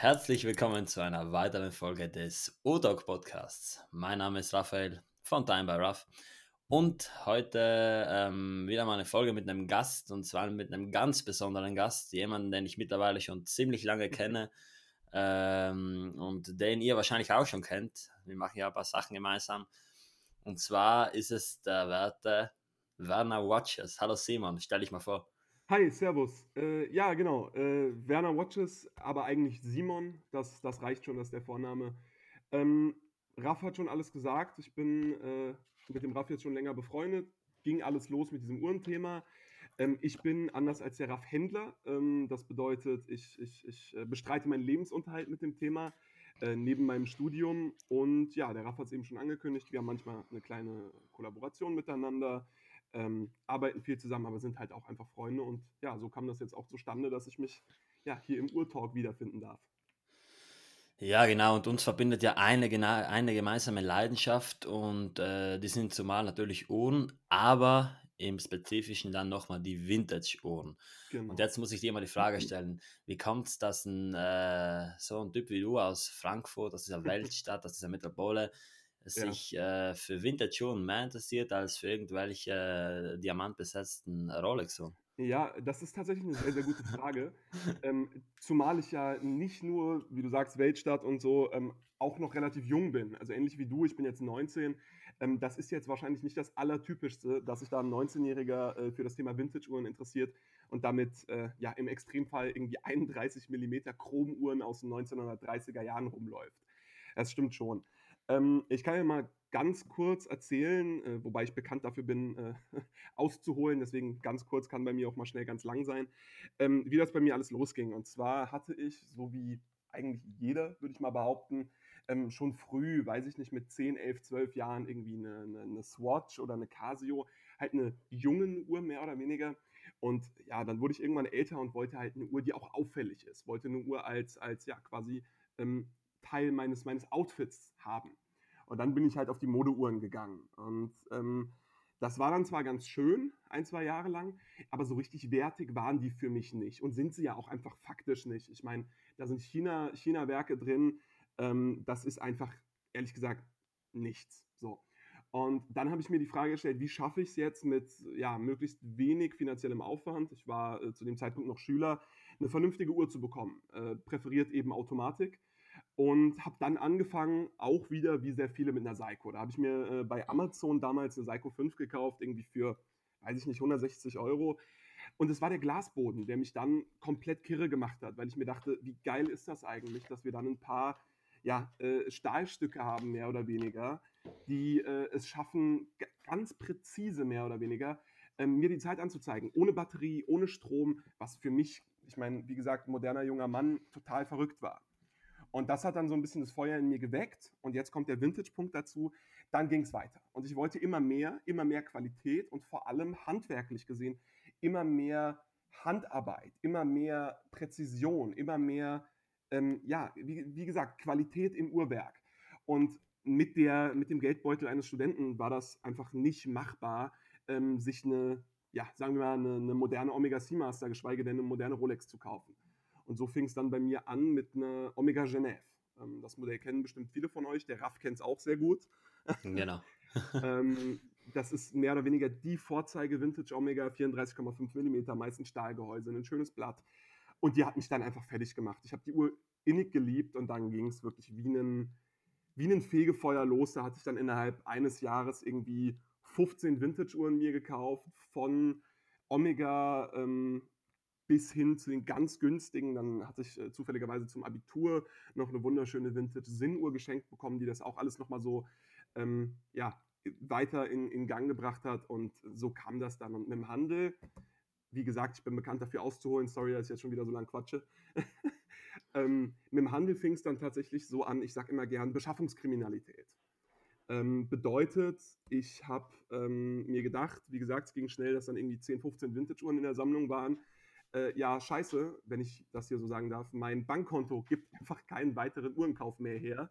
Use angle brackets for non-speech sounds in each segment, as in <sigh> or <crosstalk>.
Herzlich willkommen zu einer weiteren Folge des O-Dog Podcasts. Mein Name ist Raphael von Time by Ruff und heute ähm, wieder mal eine Folge mit einem Gast und zwar mit einem ganz besonderen Gast, jemanden, den ich mittlerweile schon ziemlich lange kenne ähm, und den ihr wahrscheinlich auch schon kennt. Wir machen ja ein paar Sachen gemeinsam. Und zwar ist es der Werte Werner Watches. Hallo Simon, stell dich mal vor. Hi, Servus. Äh, ja, genau. Äh, Werner Watches, aber eigentlich Simon. Das, das reicht schon, das ist der Vorname. Ähm, Raff hat schon alles gesagt. Ich bin äh, mit dem Raff jetzt schon länger befreundet. Ging alles los mit diesem Uhrenthema. Ähm, ich bin anders als der Raff Händler. Ähm, das bedeutet, ich, ich, ich äh, bestreite meinen Lebensunterhalt mit dem Thema äh, neben meinem Studium. Und ja, der Raff hat es eben schon angekündigt. Wir haben manchmal eine kleine Kollaboration miteinander ähm, arbeiten viel zusammen, aber sind halt auch einfach Freunde. Und ja, so kam das jetzt auch zustande, dass ich mich ja hier im Urtalk wiederfinden darf. Ja, genau. Und uns verbindet ja eine, eine gemeinsame Leidenschaft und äh, die sind zumal natürlich Uhren, aber im Spezifischen dann nochmal die Vintage-Uhren. Genau. Und jetzt muss ich dir mal die Frage <laughs> stellen, wie kommt es, dass ein, äh, so ein Typ wie du aus Frankfurt, aus dieser Weltstadt, aus dieser Metropole, sich ja. äh, für Vintage-Uhren mehr interessiert als für irgendwelche äh, diamantbesetzten Rolex. -Uhren. Ja, das ist tatsächlich eine sehr, sehr gute Frage. ähm, zumal ich ja nicht nur, wie du sagst, Weltstadt und so, ähm, auch noch relativ jung bin. Also ähnlich wie du, ich bin jetzt 19. Ähm, das ist jetzt wahrscheinlich nicht das Allertypischste, dass sich da ein 19-Jähriger äh, für das Thema Vintage-Uhren interessiert und damit äh, ja im Extremfall irgendwie 31 mm Chromuhren aus den 1930er Jahren rumläuft. Das stimmt schon. Ähm, ich kann ja mal ganz kurz erzählen, äh, wobei ich bekannt dafür bin, äh, <laughs> auszuholen, deswegen ganz kurz kann bei mir auch mal schnell ganz lang sein, ähm, wie das bei mir alles losging. Und zwar hatte ich, so wie eigentlich jeder, würde ich mal behaupten, ähm, schon früh, weiß ich nicht, mit 10, 11, 12 Jahren irgendwie eine, eine, eine Swatch oder eine Casio, halt eine jungen Uhr mehr oder weniger. Und ja, dann wurde ich irgendwann älter und wollte halt eine Uhr, die auch auffällig ist. Wollte eine Uhr als, als ja, quasi ähm, Teil meines, meines Outfits haben. Und dann bin ich halt auf die Modeuhren gegangen. Und ähm, das war dann zwar ganz schön, ein, zwei Jahre lang, aber so richtig wertig waren die für mich nicht. Und sind sie ja auch einfach faktisch nicht. Ich meine, da sind China-Werke China drin. Ähm, das ist einfach, ehrlich gesagt, nichts. So. Und dann habe ich mir die Frage gestellt, wie schaffe ich es jetzt mit ja, möglichst wenig finanziellem Aufwand, ich war äh, zu dem Zeitpunkt noch Schüler, eine vernünftige Uhr zu bekommen. Äh, präferiert eben Automatik und habe dann angefangen, auch wieder wie sehr viele mit einer Seiko. Da habe ich mir äh, bei Amazon damals eine Seiko 5 gekauft, irgendwie für, weiß ich nicht, 160 Euro. Und es war der Glasboden, der mich dann komplett kirre gemacht hat, weil ich mir dachte, wie geil ist das eigentlich, dass wir dann ein paar ja, äh, Stahlstücke haben, mehr oder weniger, die äh, es schaffen, ganz präzise mehr oder weniger, ähm, mir die Zeit anzuzeigen. Ohne Batterie, ohne Strom, was für mich, ich meine, wie gesagt, moderner junger Mann total verrückt war. Und das hat dann so ein bisschen das Feuer in mir geweckt. Und jetzt kommt der Vintage-Punkt dazu. Dann ging es weiter. Und ich wollte immer mehr, immer mehr Qualität und vor allem handwerklich gesehen immer mehr Handarbeit, immer mehr Präzision, immer mehr, ähm, ja, wie, wie gesagt, Qualität im Uhrwerk. Und mit, der, mit dem Geldbeutel eines Studenten war das einfach nicht machbar, ähm, sich eine, ja, sagen wir mal, eine, eine moderne Omega Seamaster, geschweige denn eine moderne Rolex zu kaufen. Und so fing es dann bei mir an mit einer Omega Genève. Ähm, das Modell kennen bestimmt viele von euch. Der Raff kennt es auch sehr gut. <laughs> Genau. <laughs> ähm, das ist mehr oder weniger die Vorzeige Vintage Omega 34,5 mm, meistens Stahlgehäuse, ein schönes Blatt. Und die hat mich dann einfach fertig gemacht. Ich habe die Uhr innig geliebt und dann ging es wirklich wie ein, wie ein Fegefeuer los. Da hatte ich dann innerhalb eines Jahres irgendwie 15 Vintage-Uhren mir gekauft, von Omega ähm, bis hin zu den ganz günstigen. Dann hatte ich äh, zufälligerweise zum Abitur noch eine wunderschöne Vintage-Sinnuhr geschenkt bekommen, die das auch alles nochmal so ähm, ja, weiter in, in Gang gebracht hat. Und so kam das dann. Und mit dem Handel, wie gesagt, ich bin bekannt dafür auszuholen. Sorry, dass ich jetzt schon wieder so lange quatsche. <laughs> ähm, mit dem Handel fing es dann tatsächlich so an, ich sage immer gern, Beschaffungskriminalität. Ähm, bedeutet, ich habe ähm, mir gedacht, wie gesagt, es ging schnell, dass dann irgendwie 10, 15 Vintage-Uhren in der Sammlung waren äh, ja, scheiße, wenn ich das hier so sagen darf, mein Bankkonto gibt <laughs> einfach keinen weiteren Uhrenkauf mehr her.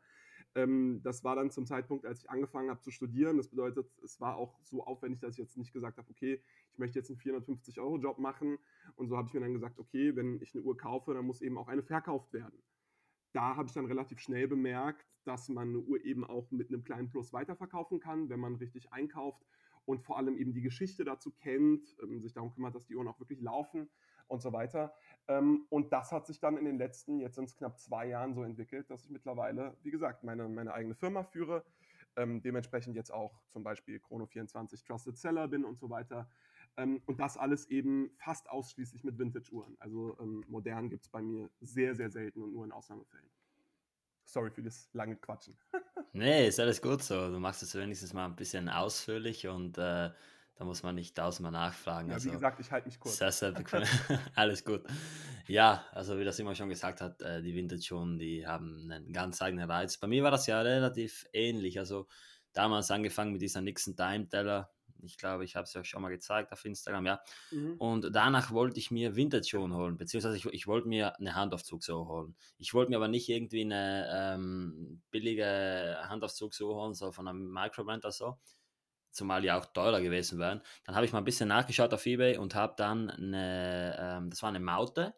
Ähm, das war dann zum Zeitpunkt, als ich angefangen habe zu studieren. Das bedeutet, es war auch so aufwendig, dass ich jetzt nicht gesagt habe, okay, ich möchte jetzt einen 450-Euro-Job machen. Und so habe ich mir dann gesagt, okay, wenn ich eine Uhr kaufe, dann muss eben auch eine verkauft werden. da habe ich dann relativ schnell bemerkt, dass man eine Uhr eben auch mit einem kleinen Plus weiterverkaufen kann, wenn man richtig einkauft und vor allem eben die Geschichte dazu kennt, ähm, sich darum kümmert, dass die Uhren auch wirklich laufen und so weiter. Ähm, und das hat sich dann in den letzten, jetzt sind es knapp zwei Jahren so entwickelt, dass ich mittlerweile, wie gesagt, meine, meine eigene Firma führe, ähm, dementsprechend jetzt auch zum Beispiel Chrono24 Trusted Seller bin und so weiter. Ähm, und das alles eben fast ausschließlich mit Vintage-Uhren. Also ähm, modern gibt es bei mir sehr, sehr selten und nur in Ausnahmefällen. Sorry für das lange Quatschen. <laughs> nee, ist alles gut so. Du machst es wenigstens mal ein bisschen ausführlich und äh, da muss man nicht tausendmal nachfragen. Ja, also, wie gesagt, ich halte mich kurz. Sehr, sehr bequem. <laughs> <laughs> alles gut. Ja, also wie das immer schon gesagt hat, äh, die Vintage-Uhren, die haben einen ganz eigenen Reiz. Bei mir war das ja relativ ähnlich. Also damals angefangen mit dieser Nixon Time Teller ich glaube, ich habe es ja schon mal gezeigt auf Instagram, ja. Mhm. Und danach wollte ich mir Vintage-Uhren holen, beziehungsweise ich, ich wollte mir eine Handaufzugsuhr holen. Ich wollte mir aber nicht irgendwie eine ähm, billige Handaufzugsuhr holen, so von einem Microbrand oder so, zumal die auch teurer gewesen wären. Dann habe ich mal ein bisschen nachgeschaut auf Ebay und habe dann eine, ähm, das war eine Maute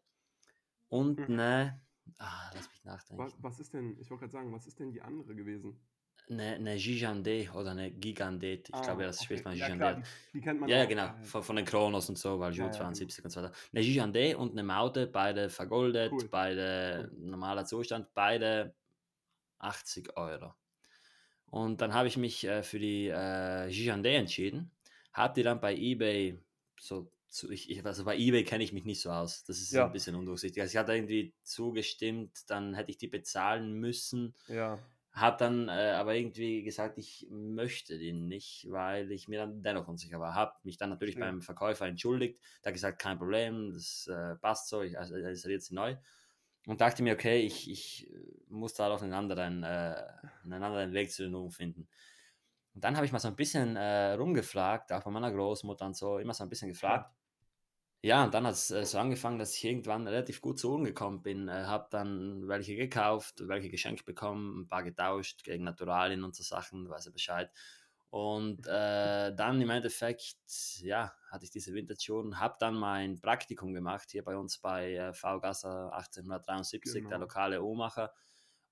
und mhm. eine, ah, lass mich nachdenken. Was, was ist denn, ich wollte gerade sagen, was ist denn die andere gewesen? eine, eine Gigande oder eine Gigandet. Ich ah, glaube, das okay. spricht man Gigande. Ja, die, die, kennt man Ja, auch. genau. Von, von, den Kronos und so, weil Jude ja, 72 ja, und so weiter. Eine Gigande und eine Maute, beide vergoldet, cool. beide cool. normaler Zustand, beide 80 Euro. Und dann habe ich mich äh, für die äh, Gigande entschieden, habe die dann bei eBay so zu, ich, ich, also bei eBay kenne ich mich nicht so aus. Das ist ja. ein bisschen undurchsichtig. Also ich hatte irgendwie zugestimmt, dann hätte ich die bezahlen müssen. Ja. Habe dann äh, aber irgendwie gesagt, ich möchte den nicht, weil ich mir dann dennoch unsicher war. Habe mich dann natürlich ja. beim Verkäufer entschuldigt. Hat gesagt, kein Problem, das äh, passt so, ich also, installiere sie neu. Und dachte mir, okay, ich, ich äh, muss da auf einen anderen, äh, einen anderen Weg zu den Uhren finden. Und dann habe ich mal so ein bisschen äh, rumgefragt, auch bei meiner Großmutter und so, immer so ein bisschen gefragt. Ja, und dann hat es äh, so angefangen, dass ich irgendwann relativ gut zu Ohren gekommen bin. Äh, habe dann welche gekauft, welche geschenkt bekommen, ein paar getauscht gegen Naturalien und so Sachen, weiß er Bescheid. Und äh, dann im Endeffekt, ja, hatte ich diese Vintage-Uhren, habe dann mein Praktikum gemacht hier bei uns bei äh, VGasser 1873, genau. der lokale Uhrmacher.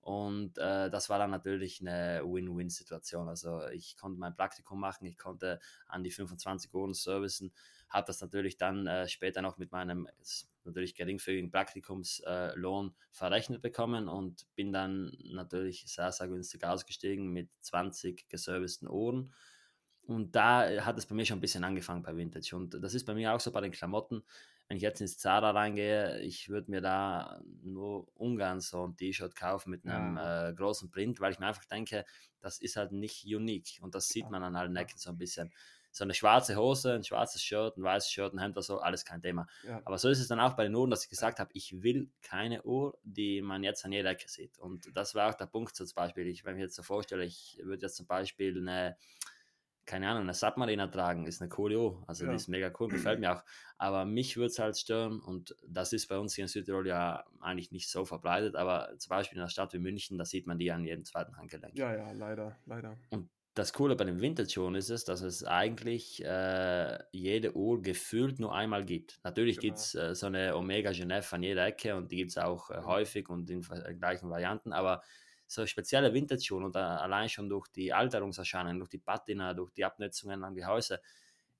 Und äh, das war dann natürlich eine Win-Win-Situation. Also ich konnte mein Praktikum machen, ich konnte an die 25 Uhren servicen habe das natürlich dann äh, später noch mit meinem natürlich geringfügigen Praktikumslohn äh, verrechnet bekommen und bin dann natürlich sehr, sehr günstig ausgestiegen mit 20 geserviceten Ohren. Und da äh, hat es bei mir schon ein bisschen angefangen bei Vintage. Und das ist bei mir auch so bei den Klamotten. Wenn ich jetzt ins Zara reingehe, ich würde mir da nur ungern so ein T-Shirt kaufen mit einem ja. äh, großen Print, weil ich mir einfach denke, das ist halt nicht unique. Und das sieht man an allen Ecken so ein bisschen so eine schwarze Hose, ein schwarzes Shirt, ein weißes Shirt, ein Hemd oder so, alles kein Thema. Ja. Aber so ist es dann auch bei den Uhren, dass ich gesagt habe, ich will keine Uhr, die man jetzt an jeder Ecke sieht. Und das war auch der Punkt zum Beispiel. Ich, wenn ich jetzt so vorstelle, ich würde jetzt zum Beispiel eine, keine Ahnung, eine Submariner tragen, ist eine coole Uhr. Also ja. die ist mega cool, gefällt <clears throat> mir auch. Aber mich würde es halt stören und das ist bei uns hier in Südtirol ja eigentlich nicht so verbreitet, aber zum Beispiel in einer Stadt wie München, da sieht man die an jedem zweiten Handgelenk. Ja, ja, leider, leider. Und das Coole bei dem Vintage-Uhren ist es, dass es eigentlich äh, jede Uhr gefühlt nur einmal gibt. Natürlich genau. gibt es äh, so eine Omega Genève an jeder Ecke und die gibt es auch äh, mhm. häufig und in gleichen Varianten, aber so spezielle Vintage-Uhren und allein schon durch die Alterungserscheinungen, durch die Patina, durch die Abnutzungen an Gehäuse,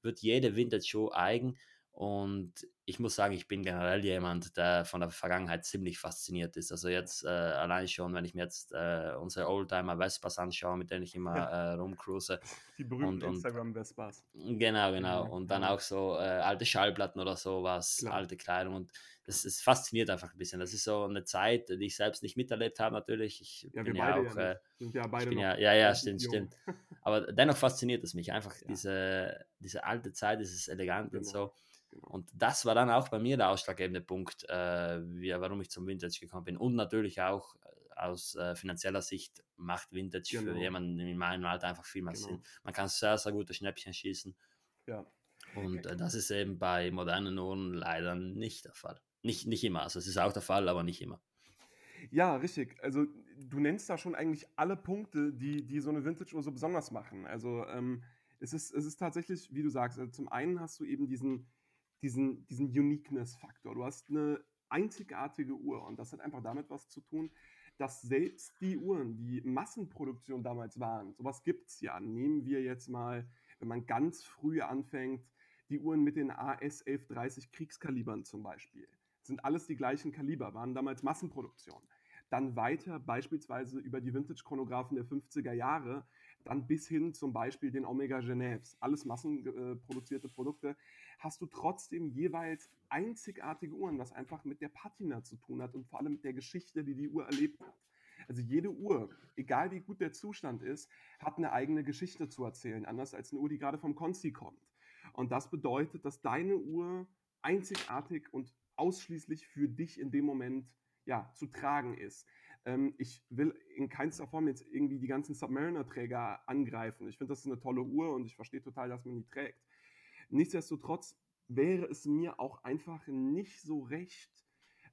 wird jede Vintage-Uhr eigen und ich muss sagen, ich bin generell jemand, der von der Vergangenheit ziemlich fasziniert ist. Also jetzt äh, allein schon, wenn ich mir jetzt äh, unsere Oldtimer Vespas anschaue, mit denen ich immer äh, rumcruise. Die berühmten Instagram-Vespas. Genau, genau. Und dann auch so äh, alte Schallplatten oder sowas, Klar. alte Kleidung. Und das, das, fasziniert einfach ein bisschen. Das ist so eine Zeit, die ich selbst nicht miterlebt habe, natürlich. Ich ja, bin ja auch. Ja, sind ja beide ja, ja, ja, stimmt, stimmt. Aber dennoch fasziniert es mich einfach, <laughs> ja. diese, diese alte Zeit, dieses Elegant genau. und so. Genau. Und das war dann auch bei mir der ausschlaggebende Punkt, äh, wie, warum ich zum Vintage gekommen bin. Und natürlich auch äh, aus äh, finanzieller Sicht macht Vintage genau. für jemanden in meinem Alter einfach viel mehr genau. Sinn. Man kann sehr, sehr gute Schnäppchen schießen. Ja. Und äh, das ist eben bei modernen Uhren leider nicht der Fall. Nicht, nicht immer. Also es ist auch der Fall, aber nicht immer. Ja, richtig. Also du nennst da schon eigentlich alle Punkte, die, die so eine Vintage-Uhr so besonders machen. Also ähm, es, ist, es ist tatsächlich, wie du sagst, also zum einen hast du eben diesen, diesen, diesen Uniqueness-Faktor. Du hast eine einzigartige Uhr. Und das hat einfach damit was zu tun, dass selbst die Uhren, die Massenproduktion damals waren, sowas gibt es ja. Nehmen wir jetzt mal, wenn man ganz früh anfängt, die Uhren mit den AS 1130 Kriegskalibern zum Beispiel. Sind alles die gleichen Kaliber, waren damals Massenproduktion. Dann weiter beispielsweise über die Vintage-Chronographen der 50er Jahre, dann bis hin zum Beispiel den Omega Genèves, alles massenproduzierte Produkte, hast du trotzdem jeweils einzigartige Uhren, was einfach mit der Patina zu tun hat und vor allem mit der Geschichte, die die Uhr erlebt hat. Also jede Uhr, egal wie gut der Zustand ist, hat eine eigene Geschichte zu erzählen, anders als eine Uhr, die gerade vom Konzi kommt. Und das bedeutet, dass deine Uhr einzigartig und ausschließlich für dich in dem Moment ja, zu tragen ist. Ähm, ich will in keinster Form jetzt irgendwie die ganzen Submariner-Träger angreifen. Ich finde, das ist eine tolle Uhr und ich verstehe total, dass man die trägt. Nichtsdestotrotz wäre es mir auch einfach nicht so recht,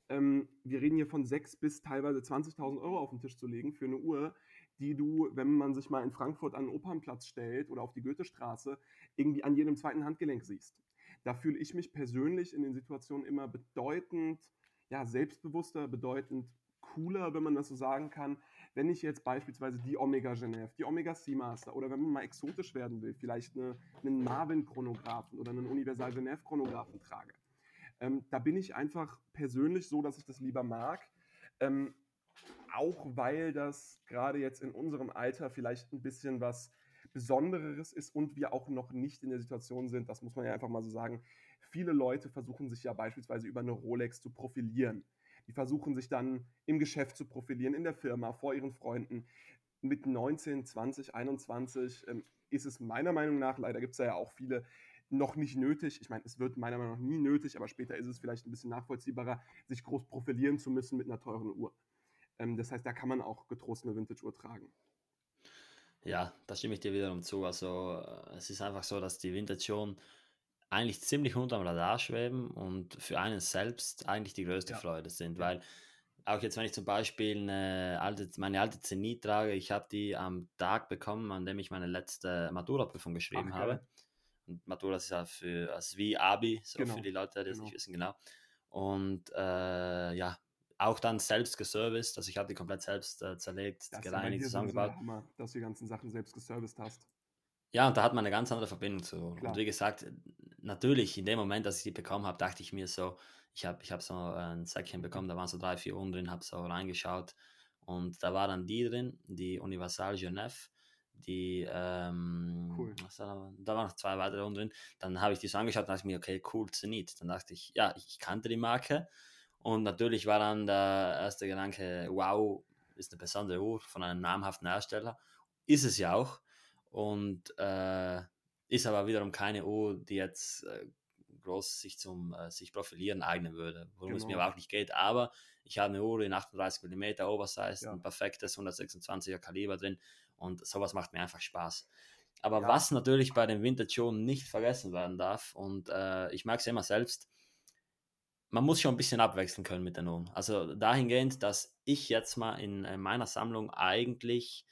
ähm, wir reden hier von 6.000 bis teilweise 20.000 Euro auf den Tisch zu legen für eine Uhr, die du, wenn man sich mal in Frankfurt an den Opernplatz stellt oder auf die Goethestraße, irgendwie an jedem zweiten Handgelenk siehst. Da fühle ich mich persönlich in den Situationen immer bedeutend ja, selbstbewusster, bedeutend cooler, wenn man das so sagen kann, wenn ich jetzt beispielsweise die Omega Genève, die Omega Seamaster oder wenn man mal exotisch werden will, vielleicht eine, einen Marvin-Chronographen oder einen Universal Genève-Chronographen trage. Ähm, da bin ich einfach persönlich so, dass ich das lieber mag. Ähm, auch weil das gerade jetzt in unserem Alter vielleicht ein bisschen was Besonderes ist und wir auch noch nicht in der Situation sind, das muss man ja einfach mal so sagen, viele Leute versuchen sich ja beispielsweise über eine Rolex zu profilieren. Die versuchen sich dann im Geschäft zu profilieren, in der Firma, vor ihren Freunden. Mit 19, 20, 21 ähm, ist es meiner Meinung nach, leider gibt es ja auch viele, noch nicht nötig. Ich meine, es wird meiner Meinung nach nie nötig, aber später ist es vielleicht ein bisschen nachvollziehbarer, sich groß profilieren zu müssen mit einer teuren Uhr. Ähm, das heißt, da kann man auch getrost eine Vintage-Uhr tragen. Ja, da stimme ich dir wiederum zu. Also äh, es ist einfach so, dass die Vintage-Uhren eigentlich ziemlich unterm Radar schweben und für einen selbst eigentlich die größte ja. Freude sind, weil auch jetzt, wenn ich zum Beispiel eine alte, meine alte Zenit trage, ich habe die am Tag bekommen, an dem ich meine letzte Matura-Prüfung geschrieben Ach, habe. Und Matura ist ja für, also wie Abi, so genau. für die Leute, die es genau. nicht wissen, genau. Und äh, ja, auch dann selbst geserviced, also ich habe die komplett selbst äh, zerlegt, das gereinigt, zusammengebaut. Hammer, dass du die ganzen Sachen selbst geserviced hast. Ja, und da hat man eine ganz andere Verbindung zu. Klar. Und wie gesagt, natürlich, in dem Moment, dass ich die bekommen habe, dachte ich mir so, ich habe ich hab so ein Säckchen bekommen, da waren so drei, vier Uhren drin, habe so reingeschaut und da war dann die drin, die Universal Genève, die, ähm, cool. da, da waren noch zwei weitere Uhren drin. Dann habe ich die so angeschaut und dachte ich mir, okay, cool, Zenit. Dann dachte ich, ja, ich kannte die Marke und natürlich war dann der erste Gedanke, wow, ist eine besondere Uhr von einem namhaften Hersteller. Ist es ja auch. Und äh, ist aber wiederum keine Uhr, die jetzt äh, groß sich zum äh, sich profilieren eignen würde, worum genau. es mir genau. aber auch nicht geht. Aber ich habe eine Uhr in 38 mm Oversize, ja. ein perfektes 126er Kaliber drin und sowas macht mir einfach Spaß. Aber ja. was natürlich bei den Vintage nicht vergessen werden darf, und äh, ich mag es immer selbst, man muss schon ein bisschen abwechseln können mit den Uhren. Also dahingehend, dass ich jetzt mal in, in meiner Sammlung eigentlich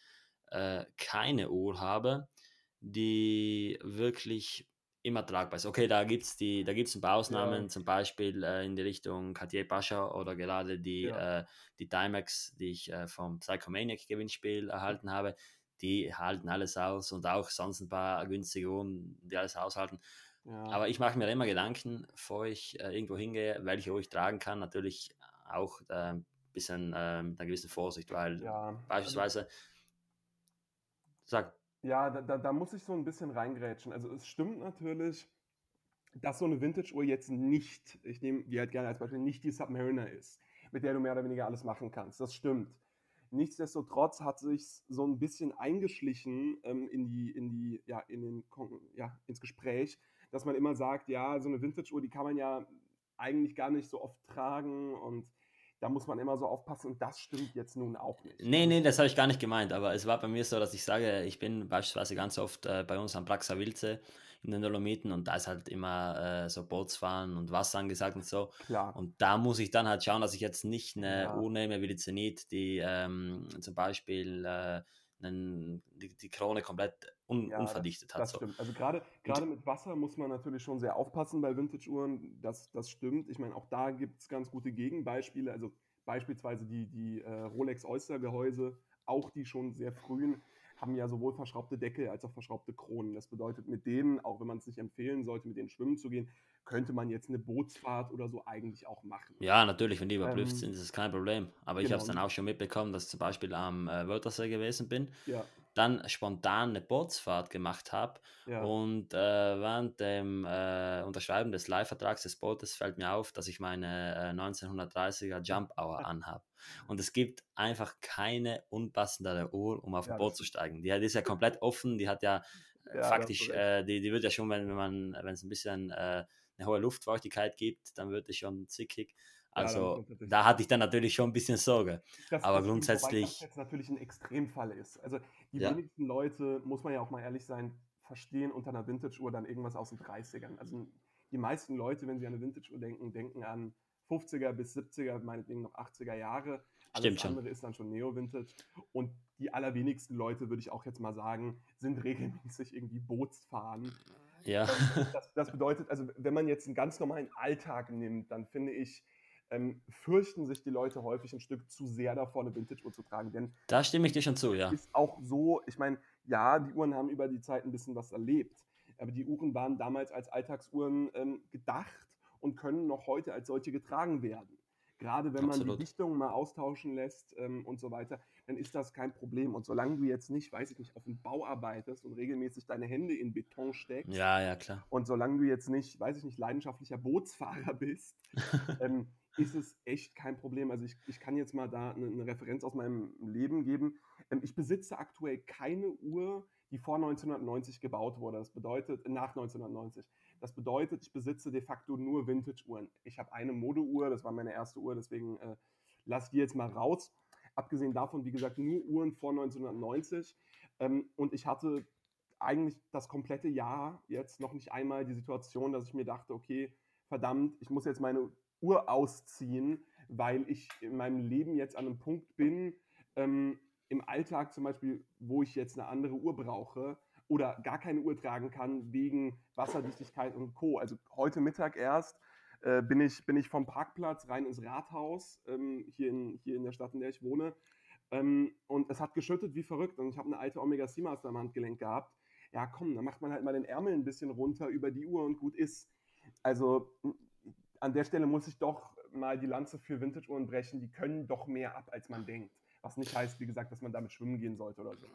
äh, keine Uhr habe, die wirklich immer tragbar ist. Okay, da gibt es da gibt's ein paar Ausnahmen, ja. zum Beispiel äh, in die Richtung Cartier Pascha oder gerade die, ja. äh, die Timex, die ich äh, vom Psychomaniac Gewinnspiel erhalten habe, die halten alles aus und auch sonst ein paar günstige Uhren, die alles aushalten. Ja. Aber ich mache mir immer Gedanken, bevor ich äh, irgendwo hingehe, welche Uhr ich tragen kann. Natürlich auch ein äh, bisschen äh, mit einer gewissen Vorsicht, weil beispielsweise Sag. Ja, da, da, da muss ich so ein bisschen reingrätschen. Also es stimmt natürlich, dass so eine Vintage-Uhr jetzt nicht, ich nehme die halt gerne als Beispiel, nicht die Submariner ist, mit der du mehr oder weniger alles machen kannst. Das stimmt. Nichtsdestotrotz hat sich so ein bisschen eingeschlichen ähm, in die, in die, ja, in den, ja, ins Gespräch, dass man immer sagt, ja, so eine Vintage-Uhr, die kann man ja eigentlich gar nicht so oft tragen und da muss man immer so aufpassen und das stimmt jetzt nun auch nicht. Nee, nee, das habe ich gar nicht gemeint, aber es war bei mir so, dass ich sage, ich bin beispielsweise ganz oft äh, bei uns am Praxa Wilze in den Dolomiten und da ist halt immer äh, so Bootsfahren und Wasser angesagt und so. Klar. Und da muss ich dann halt schauen, dass ich jetzt nicht eine ja. Uhr nehme wie die Zenit, die ähm, zum Beispiel äh, einen, die, die Krone komplett un, Ja, unverdichtet das, hat. das So. stimmt. Also gerade gerade mit Wasser muss man natürlich schon sehr aufpassen bei Vintage-Uhren. Das, das stimmt. Ich meine, auch da gibt es ganz gute Gegenbeispiele. Also beispielsweise die, die äh, Rolex Oyster-Gehäuse, auch die schon sehr frühen, haben ja sowohl verschraubte Deckel als auch verschraubte Kronen. Das bedeutet, mit denen, auch wenn man es nicht empfehlen sollte, mit denen schwimmen zu gehen, könnte man jetzt eine Bootsfahrt oder so eigentlich auch machen. Ja, natürlich, wenn die überprüft Ähm, sind, ist es kein Problem. Aber ich habe es genau, dann auch schon mitbekommen, dass ich zum Beispiel am äh, Wörthersee gewesen bin, ja, dann spontan eine Bootsfahrt gemacht habe ja, und äh, während dem äh, Unterschreiben des Leihvertrags des Bootes fällt mir auf, dass ich meine äh, 1930er Jump Hour anhabe. Und es gibt einfach keine unpassendere Uhr, um auf ein ja, Boot zu steigen. Die hat- ist ja komplett offen, die hat ja äh, Ja, faktisch, äh, die, die wird ja schon, wenn, wenn man, wenn es ein bisschen äh, eine hohe Luftfeuchtigkeit gibt, dann wird es schon zickig. Ja, Also tatsächlich da hatte ich dann natürlich schon ein bisschen Sorge. Das, Aber stimmt, wobei das grundsätzlich, jetzt natürlich ein Extremfall ist. Also die ja, wenigsten Leute, muss man ja auch mal ehrlich sein, verstehen unter einer Vintage-Uhr dann irgendwas aus den 30ern. Also die meisten Leute, wenn sie an eine Vintage-Uhr denken, denken an 50er bis 70er, meinetwegen noch 80er Jahre. Alles stimmt schon. andere ist dann schon Neo-Vintage. Und die allerwenigsten Leute, würde ich auch jetzt mal sagen, sind regelmäßig irgendwie Bootsfahren. Ja, das, das bedeutet, also wenn man jetzt einen ganz normalen Alltag nimmt, dann finde ich, ähm, fürchten sich die Leute häufig ein Stück zu sehr davor, eine Vintage-Uhr zu tragen. Denn da stimme ich dir schon zu, ja. ist auch so, ich meine, ja, die Uhren haben über die Zeit ein bisschen was erlebt, aber die Uhren waren damals als Alltagsuhren ähm, gedacht und können noch heute als solche getragen werden. Gerade wenn man die Absolut. Dichtung mal austauschen lässt ähm, und so weiter, dann ist das kein Problem. Und solange du jetzt nicht, weiß ich nicht, auf dem Bau arbeitest und regelmäßig deine Hände in Beton steckst Ja, ja, klar. und solange du jetzt nicht, weiß ich nicht, leidenschaftlicher Bootsfahrer <laughs> bist, ähm, ist es echt kein Problem. Also ich, ich kann jetzt mal da eine, eine Referenz aus meinem Leben geben. Ähm, ich besitze aktuell keine Uhr, die vor 1990 gebaut wurde. Das bedeutet, nach 1990. Das bedeutet, ich besitze de facto nur Vintage-Uhren. Ich habe eine Modeuhr, das war meine erste Uhr, deswegen äh, lass die jetzt mal raus. Abgesehen davon, wie gesagt, nur Uhren vor 1990. Ähm, und ich hatte eigentlich das komplette Jahr jetzt noch nicht einmal die Situation, dass ich mir dachte, okay, verdammt, ich muss jetzt meine Uhr ausziehen, weil ich in meinem Leben jetzt an einem Punkt bin, ähm, im Alltag zum Beispiel, wo ich jetzt eine andere Uhr brauche oder gar keine Uhr tragen kann wegen Wasserdichtigkeit und Co. Also heute Mittag erst äh, bin, ich, bin ich vom Parkplatz rein ins Rathaus ähm, hier, in, hier in der Stadt, in der ich wohne. Ähm, und es hat geschüttet wie verrückt und ich habe eine alte Omega Seamaster am Handgelenk gehabt. Ja, komm, dann macht man halt mal den Ärmel ein bisschen runter über die Uhr und gut ist. Also an der Stelle muss ich doch mal die Lanze für Vintage-Uhren brechen. Die können doch mehr ab, als man denkt. Was nicht heißt, wie gesagt, dass man damit schwimmen gehen sollte oder so.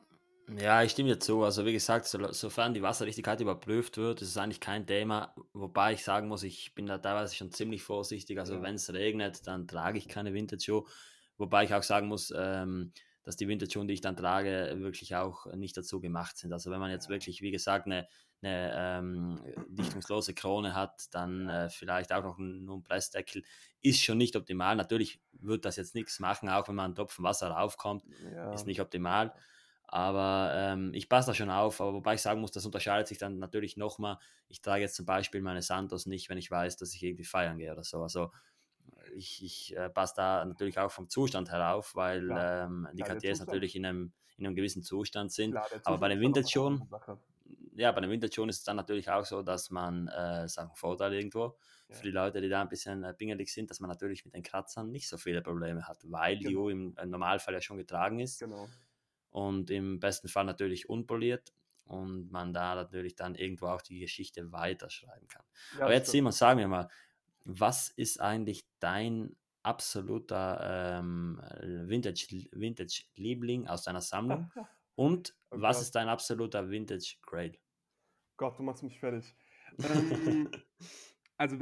Ja, ich stimme dir zu. Also wie gesagt, so, sofern die Wasserdichtigkeit überprüft wird, ist es eigentlich kein Thema. Wobei ich sagen muss, ich bin da teilweise schon ziemlich vorsichtig. Also Ja. wenn es regnet, dann trage ich keine Vintage-Show. Wobei ich auch sagen muss, ähm, dass die Vintage-Schuhe, die ich dann trage, wirklich auch nicht dazu gemacht sind. Also wenn man jetzt wirklich, wie gesagt, eine, eine ähm, dichtungslose Krone hat, dann äh, vielleicht auch noch ein, nur ein Pressdeckel, ist schon nicht optimal. Natürlich wird das jetzt nichts machen, auch wenn man einen Tropfen Wasser raufkommt, Ja. ist nicht optimal. Aber ähm, ich passe da schon auf, aber wobei ich sagen muss, das unterscheidet sich dann natürlich nochmal. Ich trage jetzt zum Beispiel meine Santos nicht, wenn ich weiß, dass ich irgendwie feiern gehe oder so. Also ich, ich äh, passe da natürlich auch vom Zustand herauf, weil Klar. ähm, die Cartiers Zustand. natürlich in einem, in einem gewissen Zustand sind. Klar, Aber bei den andere Sache. ja, bei den Vintage-Schuhen ist es dann natürlich auch so, dass man, äh, sagen Vorteil irgendwo, Ja. für die Leute, die da ein bisschen äh, pingelig sind, dass man natürlich mit den Kratzern nicht so viele Probleme hat, weil die Genau. Uhr im, im Normalfall ja schon getragen ist Genau. Und im besten Fall natürlich unpoliert und man da natürlich dann irgendwo auch die Geschichte weiterschreiben kann. Ja, Aber jetzt. Simon, sag mir mal, was ist eigentlich dein absoluter ähm, Vintage, Vintage-Liebling aus deiner Sammlung <laughs> und Oh was ist dein absoluter Vintage-Grail? Gott, du machst mich fertig. Ähm, <laughs> also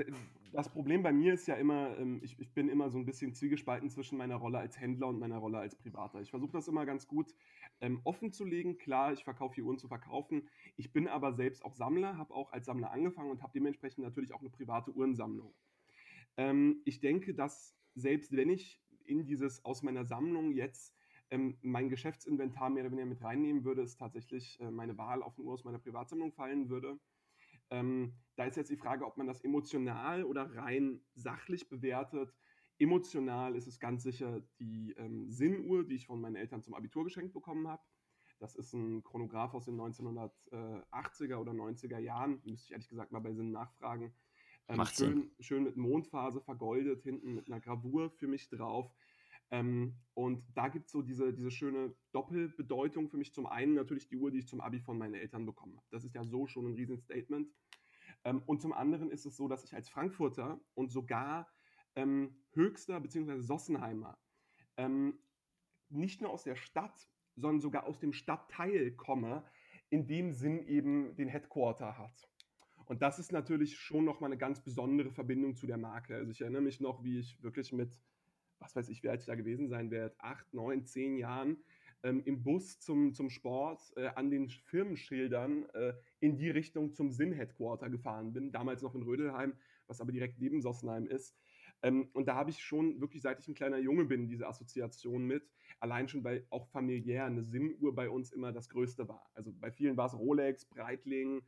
das Problem bei mir ist ja immer, ähm, ich, ich bin immer so ein bisschen zwiegespalten zwischen meiner Rolle als Händler und meiner Rolle als Privater. Ich versuche das immer ganz gut ähm, offen zu legen. Klar, ich verkaufe hier Uhren zu verkaufen. Ich bin aber selbst auch Sammler, habe auch als Sammler angefangen und habe dementsprechend natürlich auch eine private Uhrensammlung. Ähm, ich denke, dass selbst wenn ich in dieses aus meiner Sammlung jetzt ähm, mein Geschäftsinventar mehr oder weniger mit reinnehmen würde, es tatsächlich äh, meine Wahl auf eine Uhr aus meiner Privatsammlung fallen würde. Ähm, da ist jetzt die Frage, ob man das emotional oder rein sachlich bewertet. Emotional ist es ganz sicher die ähm, Sinnuhr, die ich von meinen Eltern zum Abitur geschenkt bekommen habe. Das ist ein Chronograph aus den 1980er oder 90er Jahren. Müsste ich ehrlich gesagt mal bei Sinn nachfragen. Ähm, Macht schön, Sinn. schön mit Mondphase vergoldet, hinten mit einer Gravur für mich drauf. Ähm, und da gibt es so diese, diese schöne Doppelbedeutung für mich. Zum einen natürlich die Uhr, die ich zum Abi von meinen Eltern bekommen habe. Das ist ja so schon ein Riesenstatement. Ähm, und zum anderen ist es so, dass ich als Frankfurter und sogar ähm, Höchster bzw. Sossenheimer ähm, nicht nur aus der Stadt, sondern sogar aus dem Stadtteil komme, in dem Sinn eben den Headquarter hat. Und das ist natürlich schon nochmal eine ganz besondere Verbindung zu der Marke. Also ich erinnere mich noch, wie ich wirklich mit, was weiß ich, wie alt ich da gewesen sein werde, acht, neun, zehn Jahren ähm, im Bus zum, zum Sport äh, an den Firmenschildern äh, in die Richtung zum Sinn-Headquarter gefahren bin. Damals noch in Rödelheim, was aber direkt neben Sossenheim ist. Ähm, und da habe ich schon wirklich, seit ich ein kleiner Junge bin, diese Assoziation mit. Allein schon, weil auch familiär eine Sinnuhr bei uns immer das Größte war. Also bei vielen war es Rolex, Breitling,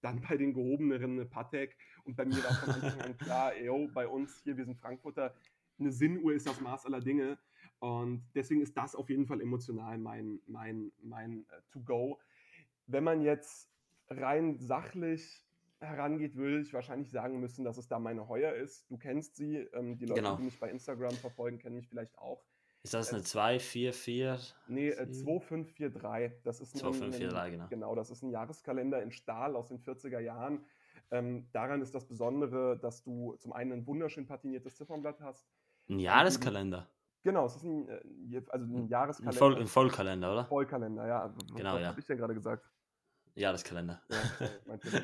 dann bei den gehobeneren eine Patek. Und bei mir war von Anfang an klar, yo, bei uns hier, wir sind Frankfurter, eine Sinnuhr ist das Maß aller Dinge. Und deswegen ist das auf jeden Fall emotional mein, mein, mein äh, To-Go. Wenn man jetzt rein sachlich herangeht, würde ich wahrscheinlich sagen müssen, dass es da meine Heuer ist. Du kennst sie, ähm, die Leute, Genau. die mich bei Instagram verfolgen, kennen mich vielleicht auch. Ist das Äh, eine 2, 4, 4? Nee, äh, Sie- 2543. Das ist ein- 2543, genau. Genau, das ist ein Jahreskalender in Stahl aus den 40er Jahren. Ähm, daran ist das Besondere, dass du zum einen ein wunderschön patiniertes Ziffernblatt hast. Ein Jahreskalender. Genau, es ist ein, äh, also ein Ein, Jahreskalender. Voll, ein Vollkalender, oder? Vollkalender, ja. Genau, was ja. habe ich denn gerade gesagt? Jahreskalender. Ja,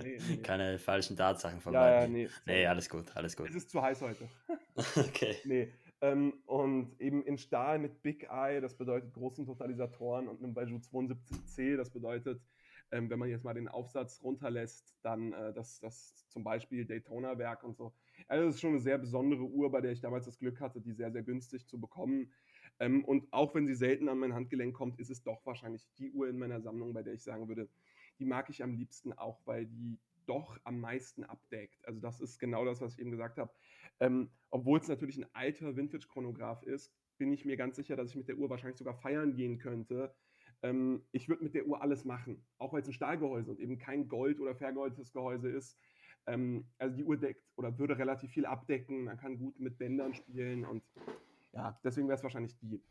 nee, <laughs> nee. Keine falschen Tatsachen Ja, verbreiten. ja, nee. Nee, alles gut, alles gut. Es ist zu heiß heute. <laughs> Okay. Nee. Ähm, und eben in Stahl mit Big Eye, das bedeutet großen Totalisatoren und einem Baiju 72C, das bedeutet, ähm, wenn man jetzt mal den Aufsatz runterlässt, dann äh, das, das zum Beispiel Daytona-Werk und so. Also das ist schon eine sehr besondere Uhr, bei der ich damals das Glück hatte, die sehr, sehr günstig zu bekommen. Ähm, und auch wenn sie selten an mein Handgelenk kommt, ist es doch wahrscheinlich die Uhr in meiner Sammlung, bei der ich sagen würde, die mag ich am liebsten auch, weil die doch am meisten abdeckt. Also das ist genau das, was ich eben gesagt habe. Ähm, Obwohl es natürlich ein alter Vintage-Chronograph ist, bin ich mir ganz sicher, dass ich mit der Uhr wahrscheinlich sogar feiern gehen könnte. Ähm, ich würde mit der Uhr alles machen, auch weil es ein Stahlgehäuse und eben kein Gold- oder vergoldetes Gehäuse ist. Ähm, also die Uhr deckt oder würde relativ viel abdecken. Man kann gut mit Bändern spielen und ja, deswegen wäre es wahrscheinlich die.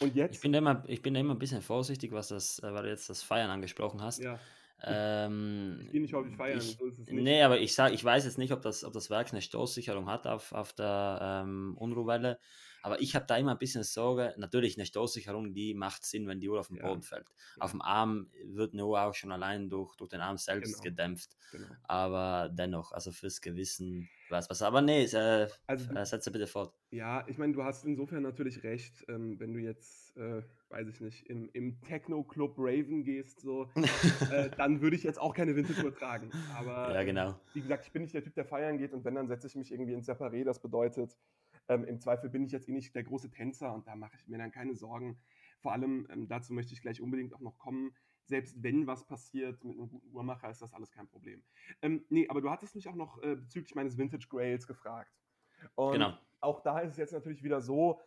Und Ich jetzt, bin, da immer, ich bin immer ein bisschen vorsichtig, was das, äh, weil du jetzt das Feiern angesprochen hast. ja, Ähm, ich gehe nicht häufig feiern, ich, so nee, aber ich sag, ich weiß jetzt nicht, ob das, ob das Werk eine Stoßsicherung hat auf, auf der ähm, Unruhwelle. Aber ich habe da immer ein bisschen Sorge. Natürlich, eine Stoßsicherung, die macht Sinn, wenn die Uhr auf den Ja. Boden fällt. Auf dem Arm wird eine Uhr auch schon allein durch, durch den Arm selbst Genau. gedämpft. Genau. Aber dennoch, also fürs Gewissen, weiß was. Aber nee, äh, Also äh, setze bitte fort. Ja, ich meine, du hast insofern natürlich recht, ähm, wenn du jetzt, äh, weiß ich nicht, im, im Techno-Club Raven gehst, so, äh, <laughs> dann würde ich jetzt auch keine Vintage-Uhr tragen. Aber Ja, ähm, genau. wie gesagt, ich bin nicht der Typ, der feiern geht und wenn, dann setze ich mich irgendwie ins Separé. Das bedeutet, ähm, im Zweifel bin ich jetzt eh nicht der große Tänzer und da mache ich mir dann keine Sorgen. Vor allem, ähm, dazu möchte ich gleich unbedingt auch noch kommen, selbst wenn was passiert mit einem guten Uhrmacher, ist das alles kein Problem. Ähm, nee, aber du hattest mich auch noch äh, bezüglich meines Vintage Grails gefragt. Und Genau. auch da ist es jetzt natürlich wieder so,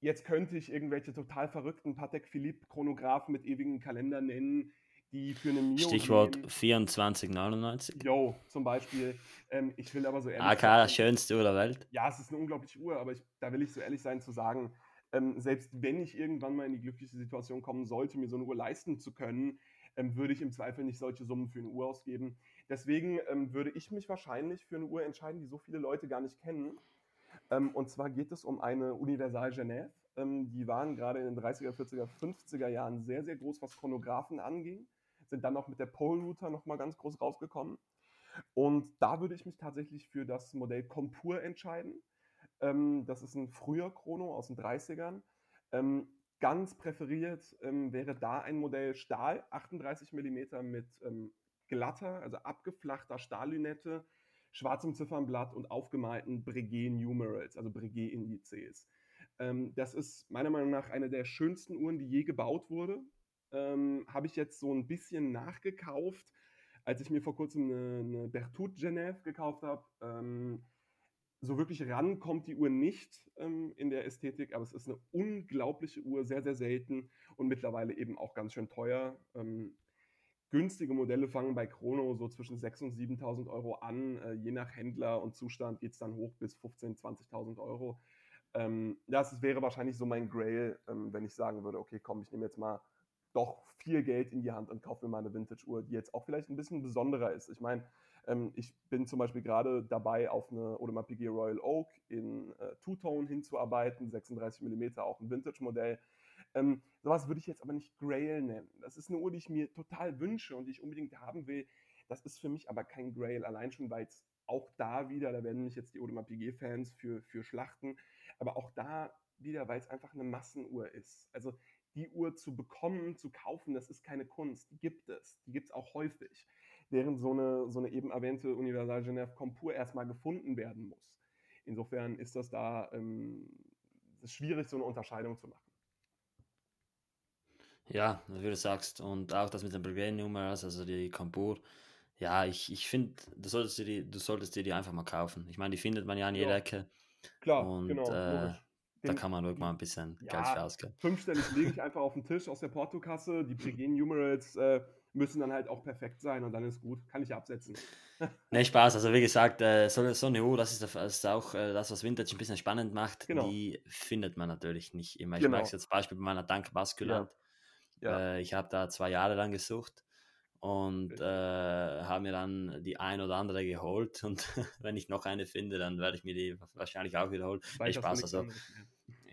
jetzt könnte ich irgendwelche total verrückten Patek Philippe Chronographen mit ewigen Kalender nennen, die für eine Mio Stichwort gehen. 2499. Yo, zum Beispiel. Ähm, ich will aber so ehrlich AK, sein. schönste Uhr der Welt. Ja, es ist eine unglaubliche Uhr, aber ich, da will ich so ehrlich sein zu sagen, ähm, selbst wenn ich irgendwann mal in die glückliche Situation kommen sollte, mir so eine Uhr leisten zu können, ähm, würde ich im Zweifel nicht solche Summen für eine Uhr ausgeben. Deswegen ähm, würde ich mich wahrscheinlich für eine Uhr entscheiden, die so viele Leute gar nicht kennen. Ähm, und zwar geht es um eine Universal Genève. Ähm, die waren gerade in den 30er, 40er, 50er Jahren sehr, sehr groß, was Chronographen anging. Sind dann auch mit der Pole Router nochmal ganz groß rausgekommen. Und da würde ich mich tatsächlich für das Modell Compur entscheiden. Ähm, das ist ein früher Chrono aus den 30ern. Ähm, ganz präferiert ähm, wäre da ein Modell Stahl, 38 mm mit ähm, glatter, also abgeflachter Stahllünette, schwarzem Ziffernblatt und aufgemalten Breguet Numerals, also Breguet Indizes. Ähm, das ist meiner Meinung nach eine der schönsten Uhren, die je gebaut wurde. Ähm, Habe ich jetzt so ein bisschen nachgekauft, als ich mir vor kurzem eine, eine Berthoud Genève gekauft habe. Ähm, so wirklich ran kommt die Uhr nicht ähm, in der Ästhetik, aber es ist eine unglaubliche Uhr, sehr, sehr selten und mittlerweile eben auch ganz schön teuer. Ähm, günstige Modelle fangen bei Chrono so zwischen 6.000 und 7.000 Euro an. Äh, je nach Händler und Zustand geht es dann hoch bis 15.000, 20.000 Euro. Ähm, das wäre wahrscheinlich so mein Grail, ähm, wenn ich sagen würde, okay, komm, ich nehme jetzt mal doch viel Geld in die Hand und kaufe mir mal eine Vintage-Uhr, die jetzt auch vielleicht ein bisschen besonderer ist. Ich meine, ähm, ich bin zum Beispiel gerade dabei, auf eine Audemars Piguet Royal Oak in äh, Two-Tone hinzuarbeiten, 36 mm, auch ein Vintage-Modell. Ähm, sowas würde ich jetzt aber nicht Grail nennen. Das ist eine Uhr, die ich mir total wünsche und die ich unbedingt haben will. Das ist für mich aber kein Grail, allein schon, weil es auch da wieder, da werden mich jetzt die Audemars Piguet-Fans für, für schlachten, aber auch da wieder, weil es einfach eine Massenuhr ist. Also die Uhr zu bekommen, zu kaufen, das ist keine Kunst. Die gibt es. Die gibt es auch häufig. Während so eine, so eine eben erwähnte Universal Genève Compur erstmal gefunden werden muss. Insofern ist das da ähm, ist schwierig, so eine Unterscheidung zu machen. Ja, wie du sagst. Und auch das mit den Brigade-Numerals, also die Compur. Ja, ich, ich finde, du solltest, dir die, du solltest dir die einfach mal kaufen. Ich meine, die findet man ja an jeder ja. Ecke. Klar, und, genau. Äh, da kann man ruhig mal ein bisschen ja, Geld für ausgeben. Fünfstellig lege ich <laughs> einfach auf den Tisch aus der Portokasse. Die Brigade Numerals äh, müssen dann halt auch perfekt sein und dann ist gut. Kann ich absetzen. <laughs> ne, Spaß. Also wie gesagt, äh, so, so eine Uhr, das ist, das ist auch äh, das, was Vintage ein bisschen spannend macht. Genau. Die findet man natürlich nicht immer. Ich genau. merke es jetzt Beispiel bei meiner Dank Baskulant. Ja. Ja. Äh, ich habe da zwei Jahre lang gesucht und habe mir dann die ein oder andere geholt und <laughs> wenn ich noch eine finde, dann werde ich mir die wahrscheinlich auch wiederholen. Weiß, Spaß, also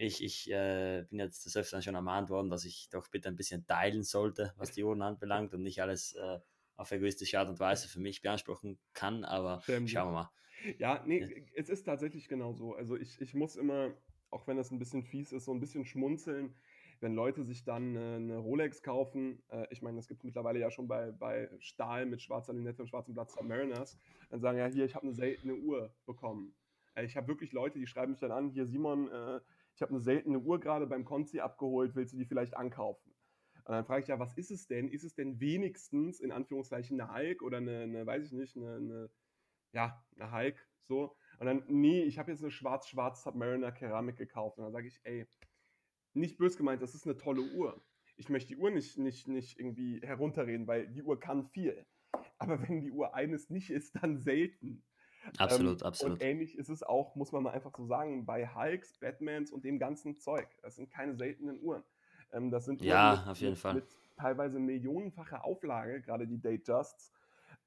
ich, ich äh, bin jetzt des Öfteren schon ermahnt worden, dass ich doch bitte ein bisschen teilen sollte, was die Uhren anbelangt und nicht alles äh, auf egoistische Art und Weise für mich beanspruchen kann, aber Schäm schauen wir mal. Ja, nee, ja. es ist tatsächlich genau so. Also ich, ich muss immer, auch wenn das ein bisschen fies ist, so ein bisschen schmunzeln, wenn Leute sich dann eine, eine Rolex kaufen, äh, ich meine, das gibt es mittlerweile ja schon bei, bei Stahl mit schwarzer Linette und schwarzem Blatt Submariners, dann sagen ja, hier, ich habe eine seltene Uhr bekommen. Äh, ich habe wirklich Leute, die schreiben mich dann an, hier Simon, äh, ich habe eine seltene Uhr gerade beim Konzi abgeholt, willst du die vielleicht ankaufen? Und dann frage ich ja, was ist es denn? Ist es denn wenigstens in Anführungszeichen eine Hulk oder eine, eine weiß ich nicht, eine, eine, ja, eine Hulk, so. Und dann, nee, ich habe jetzt eine schwarz-schwarz Submariner Keramik gekauft. Und dann sage ich, ey, nicht bös gemeint, das ist eine tolle Uhr. Ich möchte die Uhr nicht, nicht, nicht irgendwie herunterreden, weil die Uhr kann viel. Aber wenn die Uhr eines nicht ist, dann selten. Absolut, ähm, absolut. Und ähnlich ist es auch, muss man mal einfach so sagen, bei Hulks, Batmans und dem ganzen Zeug. Das sind keine seltenen Uhren. Ähm, das sind ja, mit, auf jeden mit, Fall. mit teilweise millionenfacher Auflage, gerade die Datejusts.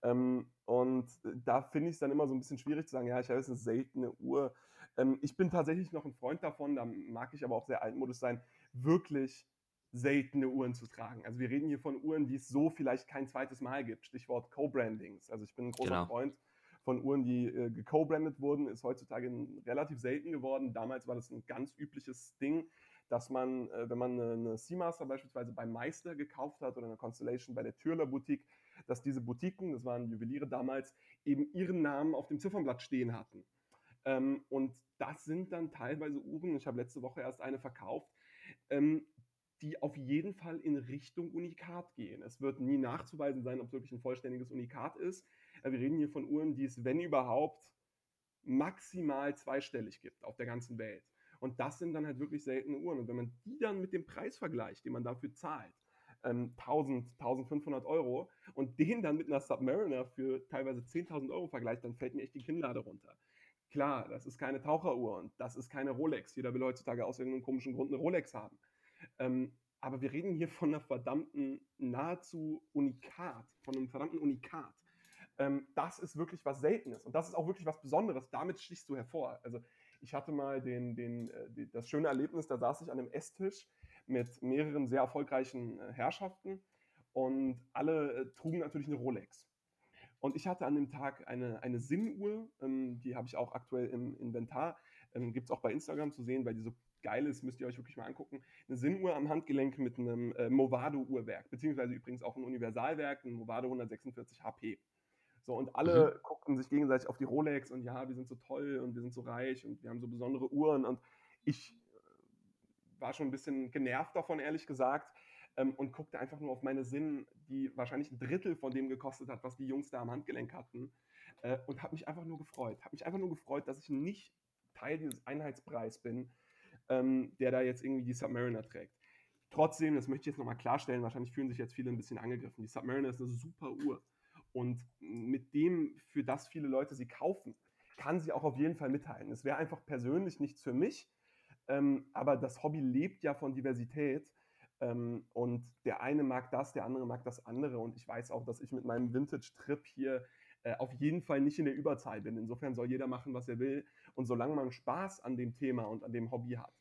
Ähm, und da finde ich es dann immer so ein bisschen schwierig zu sagen, ja, ich habe jetzt eine seltene Uhr. Ähm, ich bin tatsächlich noch ein Freund davon, da mag ich aber auch sehr altmodisch sein, wirklich seltene Uhren zu tragen. Also wir reden hier von Uhren, die es so vielleicht kein zweites Mal gibt. Stichwort Co-Brandings. Also ich bin ein großer genau. Freund von Uhren, die äh, geco-brandet wurden, ist heutzutage relativ selten geworden. Damals war das ein ganz übliches Ding, dass man, äh, wenn man eine, eine Seamaster beispielsweise beim Meister gekauft hat oder eine Constellation bei der Türler Boutique, dass diese Boutiquen, das waren Juweliere damals, eben ihren Namen auf dem Ziffernblatt stehen hatten. Ähm, und das sind dann teilweise Uhren, ich habe letzte Woche erst eine verkauft, ähm, die auf jeden Fall in Richtung Unikat gehen. Es wird nie nachzuweisen sein, ob es wirklich ein vollständiges Unikat ist. Wir reden hier von Uhren, die es, wenn überhaupt, maximal zweistellig gibt auf der ganzen Welt. Und das sind dann halt wirklich seltene Uhren. Und wenn man die dann mit dem Preis vergleicht, den man dafür zahlt, ähm, 1000, 1500 Euro, und den dann mit einer Submariner für teilweise 10.000 Euro vergleicht, dann fällt mir echt die Kinnlade runter. Klar, das ist keine Taucheruhr und das ist keine Rolex. Jeder will heutzutage aus irgendeinem komischen Grund eine Rolex haben. Ähm, aber wir reden hier von einer verdammten nahezu Unikat, von einem verdammten Unikat. Ähm, das ist wirklich was Seltenes und das ist auch wirklich was Besonderes. Damit stichst du hervor. Also ich hatte mal den, den, äh, das schöne Erlebnis, da saß ich an einem Esstisch mit mehreren sehr erfolgreichen äh, Herrschaften und alle äh, trugen natürlich eine Rolex. Und ich hatte an dem Tag eine, eine Sinnuhr, ähm, die habe ich auch aktuell im Inventar. Ähm, Gibt es auch bei Instagram zu sehen, weil die so geil ist, müsst ihr euch wirklich mal angucken. Eine Sinnuhr am Handgelenk mit einem äh, Movado-Uhrwerk, beziehungsweise übrigens auch ein Universalwerk, ein Movado 146 HP. So, und alle mhm. guckten sich gegenseitig auf die Rolex und ja, wir sind so toll und wir sind so reich und wir haben so besondere Uhren. Und ich äh, war schon ein bisschen genervt davon, ehrlich gesagt ähm, und guckte einfach nur auf meine Sinn, die wahrscheinlich ein Drittel von dem gekostet hat, was die Jungs da am Handgelenk hatten. äh, und habe mich einfach nur gefreut. Habe mich einfach nur gefreut, dass ich nicht Teil dieses Einheitspreis bin, ähm, der da jetzt irgendwie die Submariner trägt. Trotzdem, das möchte ich jetzt nochmal klarstellen, wahrscheinlich fühlen sich jetzt viele ein bisschen angegriffen. Die Submariner ist eine super Uhr. Und mit dem, für das viele Leute sie kaufen, kann sie auch auf jeden Fall mitteilen. Es wäre einfach persönlich nichts für mich, ähm, aber das Hobby lebt ja von Diversität. Ähm, und der eine mag das, der andere mag das andere. Und ich weiß auch, dass ich mit meinem Vintage-Trip hier äh, auf jeden Fall nicht in der Überzahl bin. Insofern soll jeder machen, was er will. Und solange man Spaß an dem Thema und an dem Hobby hat,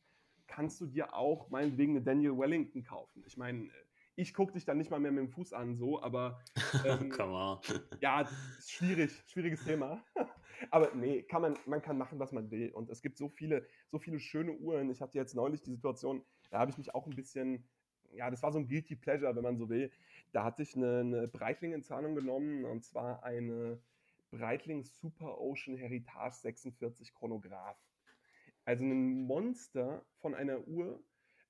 kannst du dir auch meinetwegen eine Daniel Wellington kaufen. Ich meine, ich gucke dich dann nicht mal mehr mit dem Fuß an, so, aber <laughs> ähm, ja, ist schwierig, schwieriges Thema. <laughs> aber nee, kann man, man kann machen, was man will. Und es gibt so viele, so viele schöne Uhren. Ich hatte jetzt neulich die Situation, da habe ich mich auch ein bisschen, ja, das war so ein Guilty Pleasure, wenn man so will. Da hatte ich eine, eine Breitling-Entzahlung genommen und zwar eine Breitling Super Ocean Heritage 46 Chronograph. Also ein Monster von einer Uhr,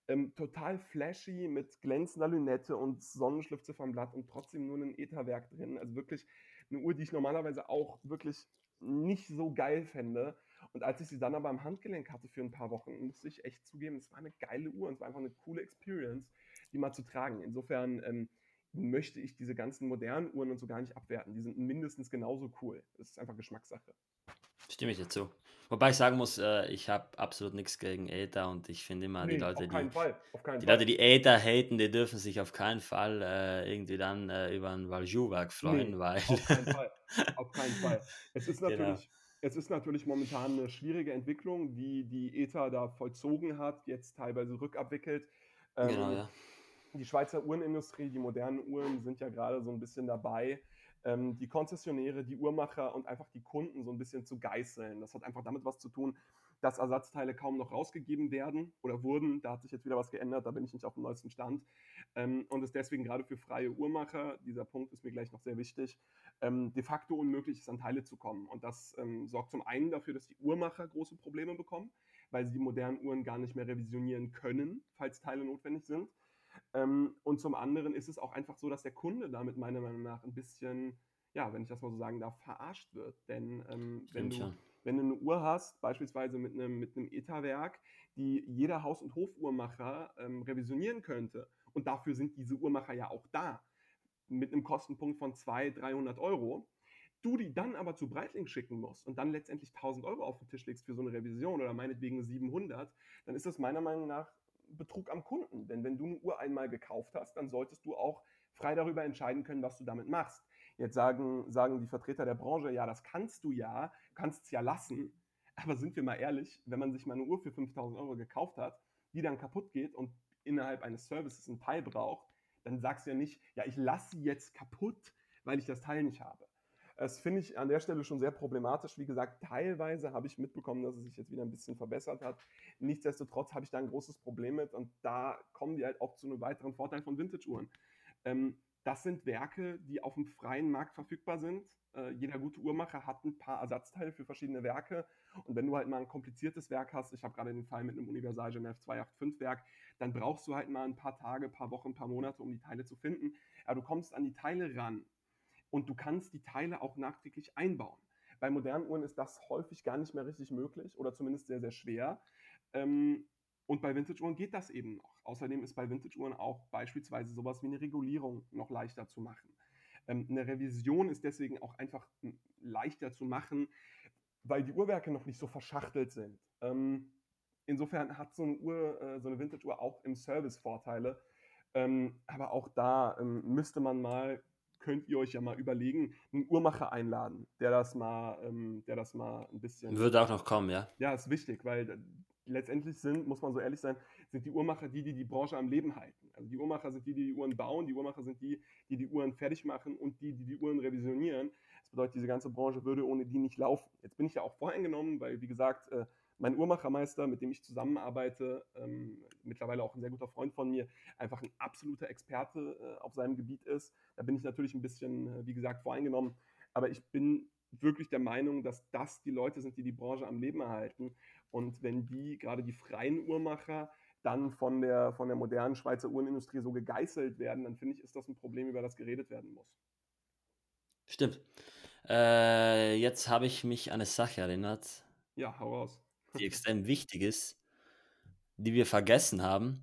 ähm, total flashy mit glänzender Lünette und Sonnenschliffziffer am Blatt und trotzdem nur ein Etherwerk drin. Also wirklich eine Uhr, die ich normalerweise auch wirklich nicht so geil fände. Und als ich sie dann aber am Handgelenk hatte für ein paar Wochen, musste ich echt zugeben, es war eine geile Uhr und es war einfach eine coole Experience, die mal zu tragen. Insofern ähm, möchte ich diese ganzen modernen Uhren und so gar nicht abwerten. Die sind mindestens genauso cool. Das ist einfach Geschmackssache. Stimme ich dazu. Wobei ich sagen muss, äh, ich habe absolut nichts gegen Aether und ich finde immer, die Leute, die, die. Leute, die Aether haten, die dürfen sich auf keinen Fall äh, irgendwie dann äh, über ein Valjoux-Werk freuen, Nee, weil. auf keinen Fall. Auf keinen Fall. <laughs> Es ist Genau, natürlich, es ist natürlich momentan eine schwierige Entwicklung, die die ETA da vollzogen hat, jetzt teilweise rückabwickelt. genau, Ähm, ja. die Schweizer Uhrenindustrie, die modernen Uhren sind ja gerade so ein bisschen dabei, ähm, die Konzessionäre, die Uhrmacher und einfach die Kunden so ein bisschen zu geißeln. Das hat einfach damit was zu tun, dass Ersatzteile kaum noch rausgegeben werden oder wurden. Da hat sich jetzt wieder was geändert, da bin ich nicht auf dem neuesten Stand. Ähm, und es deswegen gerade für freie Uhrmacher, dieser Punkt ist mir gleich noch sehr wichtig, ähm, de facto unmöglich ist, an Teile zu kommen. Und das ähm, sorgt zum einen dafür, dass die Uhrmacher große Probleme bekommen, weil sie die modernen Uhren gar nicht mehr revisionieren können, falls Teile notwendig sind. Ähm, und zum anderen ist es auch einfach so, dass der Kunde damit meiner Meinung nach ein bisschen, ja, wenn ich das mal so sagen darf, verarscht wird. Denn ähm, wenn, du, wenn du eine Uhr hast, beispielsweise mit einem, mit einem ETA-Werk, die jeder Haus- und Hofuhrmacher ähm, revisionieren könnte, und dafür sind diese Uhrmacher ja auch da, mit einem Kostenpunkt von 200, 300 Euro, du die dann aber zu Breitling schicken musst und dann letztendlich 1000 Euro auf den Tisch legst für so eine Revision oder meinetwegen 700, dann ist das meiner Meinung nach Betrug am Kunden. Denn wenn du eine Uhr einmal gekauft hast, dann solltest du auch frei darüber entscheiden können, was du damit machst. Jetzt sagen, sagen die Vertreter der Branche, ja, das kannst du ja, kannst es ja lassen. Aber sind wir mal ehrlich, wenn man sich mal eine Uhr für 5000 Euro gekauft hat, die dann kaputt geht und innerhalb eines Services ein Teil braucht, dann sagst du ja nicht, ja, ich lasse sie jetzt kaputt, weil ich das Teil nicht habe. Das finde ich an der Stelle schon sehr problematisch. Wie gesagt, teilweise habe ich mitbekommen, dass es sich jetzt wieder ein bisschen verbessert hat. Nichtsdestotrotz habe ich da ein großes Problem mit und da kommen wir halt auch zu einem weiteren Vorteil von Vintage-Uhren. Ähm, das sind Werke, die auf dem freien Markt verfügbar sind. Äh, jeder gute Uhrmacher hat ein paar Ersatzteile für verschiedene Werke. Und wenn du halt mal ein kompliziertes Werk hast, ich habe gerade den Fall mit einem Universal Genève 285 Werk, dann brauchst du halt mal ein paar Tage, paar Wochen, paar Monate, um die Teile zu finden. Aber du kommst an die Teile ran und du kannst die Teile auch nachträglich einbauen. Bei modernen Uhren ist das häufig gar nicht mehr richtig möglich oder zumindest sehr, sehr schwer. Ähm, und bei Vintage-Uhren geht das eben noch. Außerdem ist bei Vintage-Uhren auch beispielsweise sowas wie eine Regulierung noch leichter zu machen. Ähm, eine Revision ist deswegen auch einfach hm, leichter zu machen, weil die Uhrwerke noch nicht so verschachtelt sind. Ähm, insofern hat so eine Uhr, äh, so eine Vintage-Uhr auch im Service Vorteile. Ähm, aber auch da ähm, müsste man mal, könnt ihr euch ja mal überlegen, einen Uhrmacher einladen, der das mal, ähm, der das mal ein bisschen. Würde auch noch kommen, ja. Ja, ist wichtig, weil äh, letztendlich sind, muss man so ehrlich sein, sind die Uhrmacher die, die die Branche am Leben halten. Also die Uhrmacher sind die, die die Uhren bauen, die Uhrmacher sind die, die die Uhren fertig machen und die, die die Uhren revisionieren. Das bedeutet, diese ganze Branche würde ohne die nicht laufen. Jetzt bin ich ja auch voreingenommen, weil, wie gesagt, äh, mein Uhrmachermeister, mit dem ich zusammenarbeite, ähm, mittlerweile auch ein sehr guter Freund von mir, einfach ein absoluter Experte äh, auf seinem Gebiet ist. Da bin ich natürlich ein bisschen, äh, wie gesagt, voreingenommen. Aber ich bin wirklich der Meinung, dass das die Leute sind, die die Branche am Leben erhalten. Und wenn die, gerade die freien Uhrmacher, dann von der, von der modernen Schweizer Uhrenindustrie so gegeißelt werden, dann finde ich, ist das ein Problem, über das geredet werden muss. Stimmt. Äh, jetzt habe ich mich an 'ne Sache erinnert Ja, hau raus. Die extrem wichtig ist, die wir vergessen haben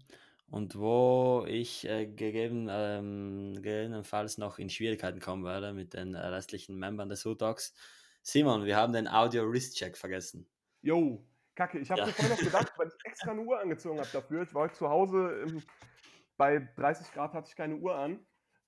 und wo ich, äh, gegeben ähm, gegebenenfalls noch in Schwierigkeiten kommen werde mit den, restlichen Membern des Food Talks. Simon, wir haben den Audio Wrist Check vergessen. Jo, Kacke. Ich habe Ja. mir vorhin noch gedacht, weil ich extra 'ne Uhr angezogen habe dafür. Ich war heute zu Hause, ähm, bei 30 Grad hatte ich keine Uhr an.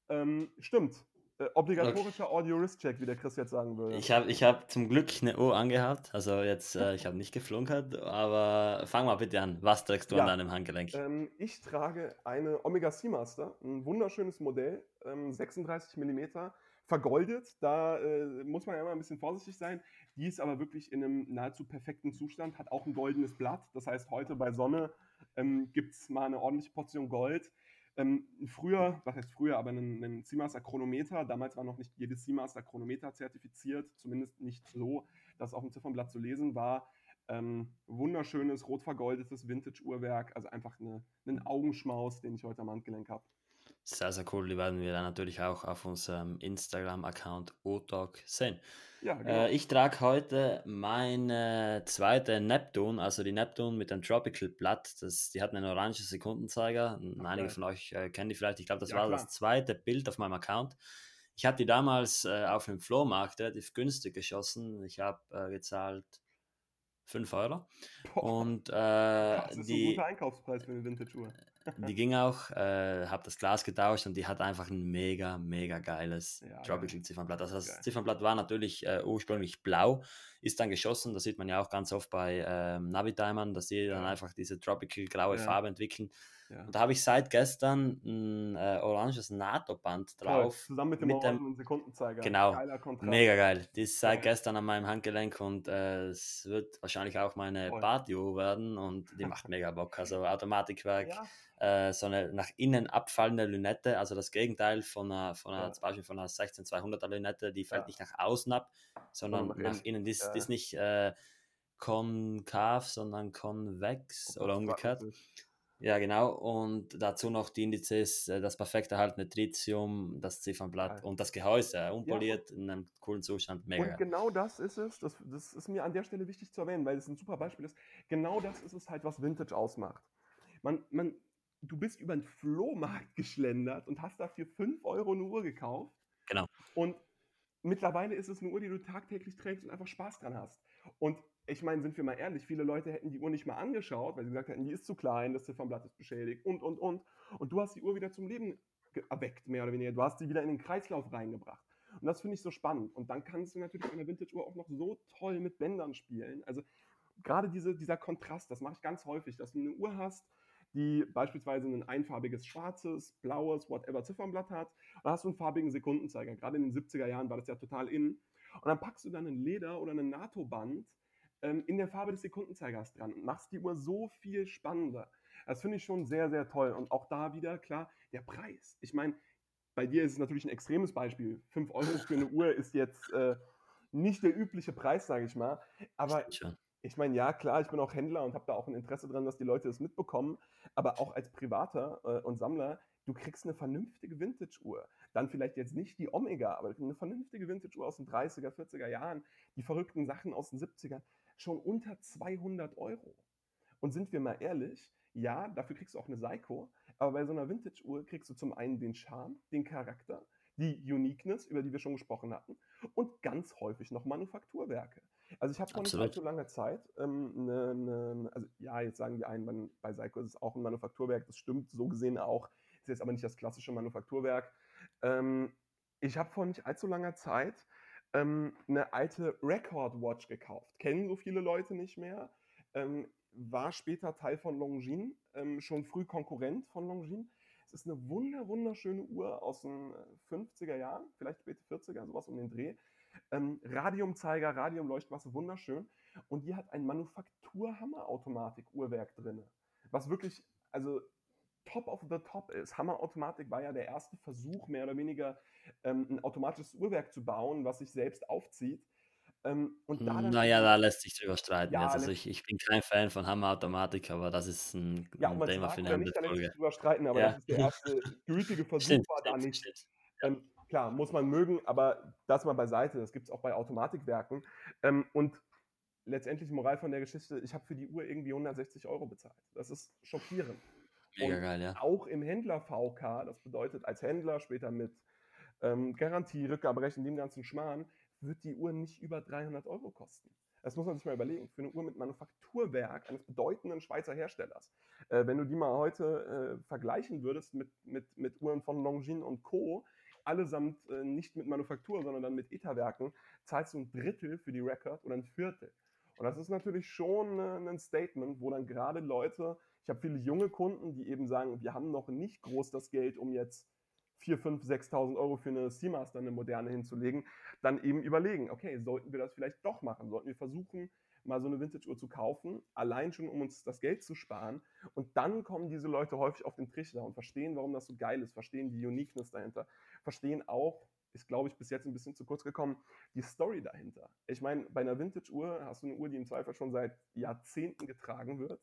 Ähm, stimmt, äh, obligatorischer Audio Wrist Check, wie der Chris jetzt sagen würde. Ich habe ich habe zum Glück 'ne Uhr angehabt. Also jetzt, äh ich habe nicht geflunkert, aber fang mal bitte an. Was trägst du an Ja, deinem Handgelenk? ähm, ich trage eine Omega Seamaster, 'n wunderschönes Modell, ähm, 36 Millimeter, vergoldet. Da, äh, muss man ja immer 'n bisschen vorsichtig sein. Die ist aber wirklich in 'nem nahezu perfekten Zustand, hat auch 'n goldenes Blatt. Das heißt, heute bei Sonne, ähm, gibt's mal 'ne ordentliche Portion Gold. Ähm, früher was heißt früher, aber 'nen 'nen Seamaster Chronometer. Damals war noch nicht jedes Seamaster Chronometer zertifiziert, zumindest nicht so, dass auf'm Ziffernblatt zu lesen war. Ähm, wunderschönes rot vergoldetes Vintage-Uhrwerk, also einfach 'ne 'nen Augenschmaus, den ich heute am Handgelenk habe. Sehr, sehr cool. Die werden wir dann natürlich auch auf unserem Instagram-Account OTalk sehen. Ja, Äh, genau. ich trage heute meine 2. Neptune, also die Neptune mit dem Tropical Blatt. Das die hat 'nen orangen Sekundenzeiger. Ach, einige von euch, äh, kennen die vielleicht. Ich glaube, das Ja, war das klar. 2. Bild auf meinem Account. Ich habe die damals, äh, auf 'nem Flohmarkt relativ günstig geschossen. Ich habe, äh, gezahlt 5 € Boah, und, äh, das ist die guter Einkaufspreis für 'ne Vintage-Uhr. Die ging auch. Äh, habe das Glas getauscht und die hat einfach 'n mega, mega geiles Ja, geil. Tropical Ziffernblatt. Also, das Geil. Ziffernblatt war natürlich, äh, ursprünglich blau, ist dann geschossen. Das sieht man ja auch ganz oft bei, ähm, Navitimern, dass die dann Ja. einfach diese Tropical graue Ja. Farbe entwickeln. Ja. Und da habe ich seit gestern 'n, äh, oranges NATO-Band drauf zusammen mit dem mit dem Sekundenzeiger. genau, mega geil. Die ist seit Geil. gestern an meinem Handgelenk und, äh, es wird wahrscheinlich auch meine. Partyuhr werden und die macht mega Bock. Also, <laughs> Automatikwerk, Ja. äh, so 'ne nach innen abfallende Lünette, also das Gegenteil von 'ner von 'ner Ja. zum Beispiel von 'ner 16200er Lünette, die fällt Ja. nicht nach außen ab, sondern nach innen. Die ist Ja, die ist ja. nicht, äh, konkav, sondern konvex Oh oder mich umgekehrt. Ja, genau. Und dazu noch die Indizes, äh, das perfekt erhaltene Tritium, das Ziffernblatt Geil. und das Gehäuse, Ja, und unpoliert in 'nem coolen Zustand. Mega und genau das ist es. Das das ist mir an der Stelle wichtig zu erwähnen, weil es 'n super Beispiel ist. Genau das ist es halt, was Vintage ausmacht. Man man du bist über 'n Flohmarkt <laughs> geschlendert und hast dafür 5 € 'ne Uhr gekauft. Genau. Und mittlerweile ist es 'ne Uhr, die du tagtäglich trägst und einfach Spaß dran hast. Und ich meine, sind wir mal ehrlich, viele Leute hätten die Uhr nicht mal angeschaut, weil sie gesagt hätten: „Die ist zu klein, das Ziffernblatt ist beschädigt“ und, und, und. Und du hast die Uhr wieder zum Leben erweckt, mehr oder weniger. Du hast sie wieder in den Kreislauf reingebracht. Und das finde ich so spannend. Und dann kannst du natürlich mit 'ner Vintage-Uhr auch noch so toll mit Bändern spielen. Also, grade diese dieser Kontrast, das mache ich ganz häufig, dass du 'ne Uhr hast, die beispielsweise 'nen einfarbiges schwarzes, blaues, whatever Ziffernblatt hat. Dann hast du 'n farbigen Sekundenzeiger. Grade in den 70er Jahren war das ja total in. Und dann packst du da 'nen Leder oder 'nen NATO-Band, ähm, in der Farbe des Sekundenzeigers dran und machst die Uhr so viel spannender. Das finde ich schon sehr, sehr toll. Und auch da wieder, klar, der Preis. Ich meine, bei dir ist es natürlich 'n extremes Beispiel. 5 € für 'ne Uhr ist jetzt, äh, nicht der übliche Preis, sage ich mal. Aber. Ich meine, ja klar, ich bin auch Händler und habe da auch 'n Interesse dran, dass die Leute das mitbekommen. Aber auch als Privater, äh, und Sammler, du kriegst 'ne vernünftige Vintage-Uhr. Dann vielleicht jetzt nicht die Omega, aber 'ne vernünftige Vintage-Uhr aus den 30er, 40er Jahren, die verrückten Sachen aus den 70ern, schon unter 200 €. Und sind wir mal ehrlich, ja, dafür kriegst du auch 'ne Seiko, aber bei so 'ner Vintage-Uhr kriegst du zum einen den Charme, den Charakter, die Uniqueness, über die wir schon gesprochen hatten, und ganz häufig noch Manufakturwerke. Also, ich habe vor nicht allzu langer Zeit, ähm, 'ne 'ne also, ja, jetzt sagen die einen, man bei Seiko ist es auch 'n Manufakturwerk. Das stimmt so gesehen auch, ist jetzt aber nicht das klassische Manufakturwerk. Ähm, ich habe vor nicht allzu langer Zeit, ähm, 'ne alte Record Watch gekauft. Kennen so viele Leute nicht mehr. Ähm, war später Teil von Longines, ähm, schon früh Konkurrent von Longines. Es ist 'ne wunder wunderschöne Uhr aus den, äh, 50er Jahren, vielleicht späte 40er, so was um den Dreh. Ähm, Radiumzeiger, Radiumleuchtmasse, wunderschön. Und die hat ein Manufaktur-Hammer-Automatik-Uhrwerk drinne, was wirklich, also, top of the top ist. Hammer-Automatik war ja der erste Versuch, mehr oder weniger, ähm, 'n automatisches Uhrwerk zu bauen, was sich selbst aufzieht. Ähm, und da dann Na ja, eben da lässt sich drüber streiten Ja. Also, ich ich bin kein Fan von Hammer-Automatik, aber das ist 'n Ja, ob 'n man's Thema für 'ne oder andere nicht, da lässt sich Folge. drüber streiten, aber Ja. das ist der erste gültige <laughs> Versuch Stimmt, war da stimmt, nicht. stimmt. Ja. Ähm, klar, muss man mögen, aber das mal beiseite. Das gibt es auch bei Automatikwerken. Ähm, und letztendlich Moral von der Geschichte, ich habe für die Uhr irgendwie 160 Euro bezahlt. Das ist schockierend. Mega und geil, ja. Auch im Händler VK, das bedeutet als Händler später mit ähm, Garantie, Rückgaberecht dem ganzen Schmarrn, wird die Uhr nicht über 300 Euro kosten. Das muss man sich mal überlegen. Für eine Uhr mit Manufakturwerk eines bedeutenden Schweizer Herstellers. Äh, wenn du die mal heute äh, vergleichen würdest mit, mit, mit Uhren von Longines und Co., allesamt äh, nicht mit Manufaktur, sondern dann mit ETA-Werken, zahlst du ein Drittel für die Record oder ein Viertel. Und das ist natürlich schon äh, ein Statement, wo dann gerade Leute, ich habe viele junge Kunden, die eben sagen, wir haben noch nicht groß das Geld, um jetzt 4, 5, 6.000 Euro für eine Seamaster, eine moderne hinzulegen, dann eben überlegen, okay, sollten wir das vielleicht doch machen? Sollten wir versuchen, mal so eine Vintage-Uhr zu kaufen, allein schon, um uns das Geld zu sparen. Und dann kommen diese Leute häufig auf den Trichter und verstehen, warum das so geil ist, verstehen die Uniqueness dahinter, verstehen auch, ist, glaube ich, bis jetzt ein bisschen zu kurz gekommen, die Story dahinter. Ich meine, bei einer Vintage-Uhr hast du eine Uhr, die im Zweifel schon seit Jahrzehnten getragen wird.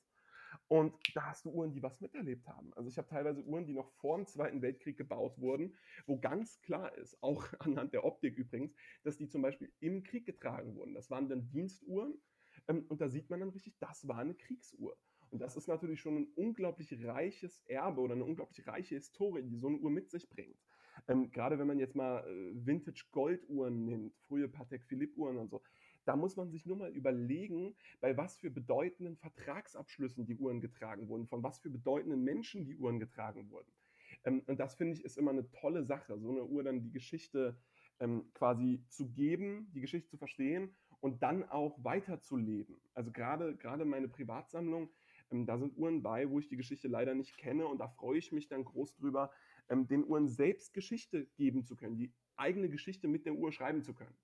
Und da hast du Uhren, die was miterlebt haben. Also ich habe teilweise Uhren, die noch vor dem Zweiten Weltkrieg gebaut wurden, wo ganz klar ist, auch <laughs> anhand der Optik übrigens, dass die zum Beispiel im Krieg getragen wurden. Das waren dann Dienstuhren ähm, und da sieht man dann richtig, das war eine Kriegsuhr. Und das ist natürlich schon ein unglaublich reiches Erbe oder eine unglaublich reiche Historie, die so eine Uhr mit sich bringt. Ähm, gerade wenn man jetzt mal äh, Vintage Golduhren nimmt, frühe Patek Philippe Uhren und so, da muss man sich nur mal überlegen, bei was für bedeutenden Vertragsabschlüssen die Uhren getragen wurden, von was für bedeutenden Menschen die Uhren getragen wurden. Ähm, und das finde ich ist immer eine tolle Sache, so eine Uhr dann die Geschichte ähm, quasi zu geben, die Geschichte zu verstehen und dann auch weiterzuleben. Also gerade gerade meine Privatsammlung, ähm, da sind Uhren bei, wo ich die Geschichte leider nicht kenne und da freue ich mich dann groß drüber, ähm, den Uhren selbst Geschichte geben zu können, die eigene Geschichte mit der Uhr schreiben zu können.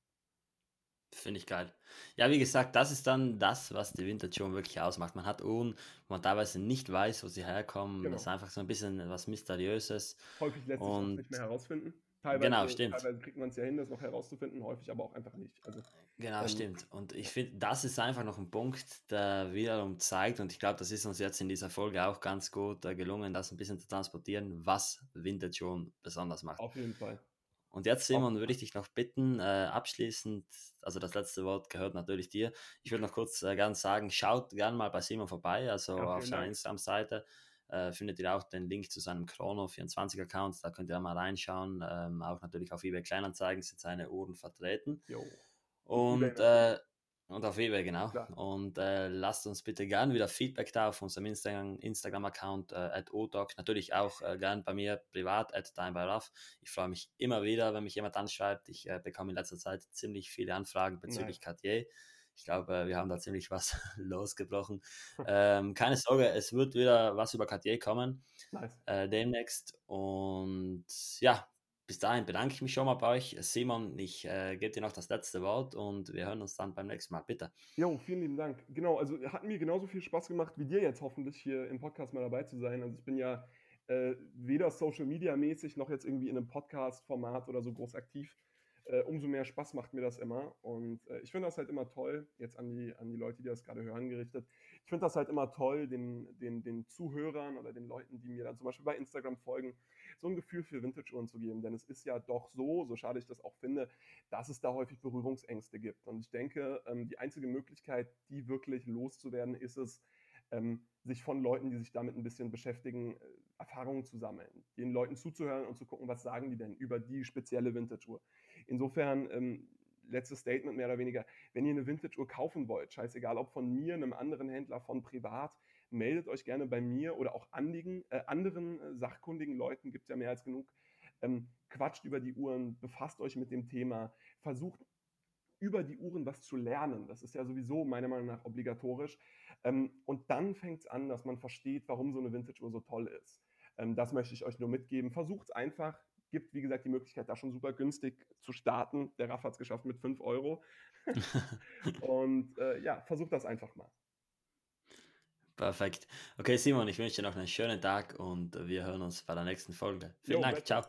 Finde ich geil. Ja, wie gesagt, das ist dann das, was die Vintage Uhren wirklich ausmacht. Man hat Uhren, wo man teilweise nicht weiß, wo sie herkommen. Genau. Das ist einfach so ein bisschen was Mysteriöses. Häufig lässt sich nicht mehr herausfinden. Teilweise, genau, stimmt. Teilweise kriegt man es ja hin, das noch herauszufinden, häufig aber auch einfach nicht. Also, genau, ähm, stimmt. Und ich finde, das ist einfach noch ein Punkt, der wiederum zeigt, und ich glaube, das ist uns jetzt in dieser Folge auch ganz gut äh, gelungen, das ein bisschen zu transportieren, was Vintage schon besonders macht. Auf jeden Fall. Und jetzt, Simon, würde ich dich noch bitten, äh, abschließend, also das letzte Wort gehört natürlich dir. Ich würde noch kurz äh, gerne sagen, schaut gerne mal bei Simon vorbei, also ja, auf seiner Instagram-Seite äh, findet ihr auch den Link zu seinem Chrono24-Account, da könnt ihr mal reinschauen. Ähm, auch natürlich auf eBay Kleinanzeigen sind seine Uhren vertreten. Jo. Und, äh, und auf eBay, genau. Klar. Und äh, lasst uns bitte gerne wieder Feedback da auf unserem Instagram-Account äh, at odoc. Natürlich auch äh, gern bei mir privat at timebyruff. Ich freue mich immer wieder, wenn mich jemand anschreibt. Ich bekomme in letzter Zeit ziemlich viele Anfragen bezüglich Nein. Cartier. Ich glaube, wir haben da ziemlich was <laughs> losgebrochen. Ähm, keine Sorge, es wird wieder was über Cartier kommen nice. äh, demnächst. Und ja, bis dahin bedanke ich mich schon mal bei euch. Simon, ich äh, gebe dir noch das letzte Wort und wir hören uns dann beim nächsten Mal. Bitte. Jo, vielen lieben Dank. Genau, also hat mir genauso viel Spaß gemacht, wie dir jetzt hoffentlich hier im Podcast mal dabei zu sein. Also ich bin ja äh, weder Social Media mäßig noch jetzt irgendwie in einem Podcast-Format oder so groß aktiv äh, umso mehr Spaß macht mir das immer. Und äh, ich finde das halt immer toll, jetzt an die, an die Leute, die das gerade hören, gerichtet. Ich finde das halt immer toll, den, den, den Zuhörern oder den Leuten, die mir dann zum Beispiel bei Instagram folgen, so ein Gefühl für Vintage-Uhren zu geben. Denn es ist ja doch so, so schade ich das auch finde, dass es da häufig Berührungsängste gibt. Und ich denke, ähm, die einzige Möglichkeit, die wirklich loszuwerden, ist es, ähm, sich von Leuten, die sich damit ein bisschen beschäftigen, äh, Erfahrungen zu sammeln, den Leuten zuzuhören und zu gucken, was sagen die denn über die spezielle Vintage-Uhr. Insofern, ähm, letztes Statement mehr oder weniger, wenn ihr eine Vintage-Uhr kaufen wollt, scheißegal ob von mir, einem anderen Händler, von privat, meldet euch gerne bei mir oder auch Anliegen, äh, anderen äh, sachkundigen Leuten, gibt es ja mehr als genug. Ähm, quatscht über die Uhren, befasst euch mit dem Thema, versucht über die Uhren was zu lernen. Das ist ja sowieso meiner Meinung nach obligatorisch. Ähm, und dann fängt es an, dass man versteht, warum so eine Vintage-Uhr so toll ist. Ähm, das möchte ich euch nur mitgeben. Versucht es einfach. Gibt, wie gesagt, die Möglichkeit, da schon super günstig zu starten. Der Raff hat es geschafft mit 5 Euro. <laughs> und äh, ja, versucht das einfach mal. Perfekt. Okay, Simon, ich wünsche dir noch einen schönen Tag und wir hören uns bei der nächsten Folge. Vielen jo, Dank. Ciao.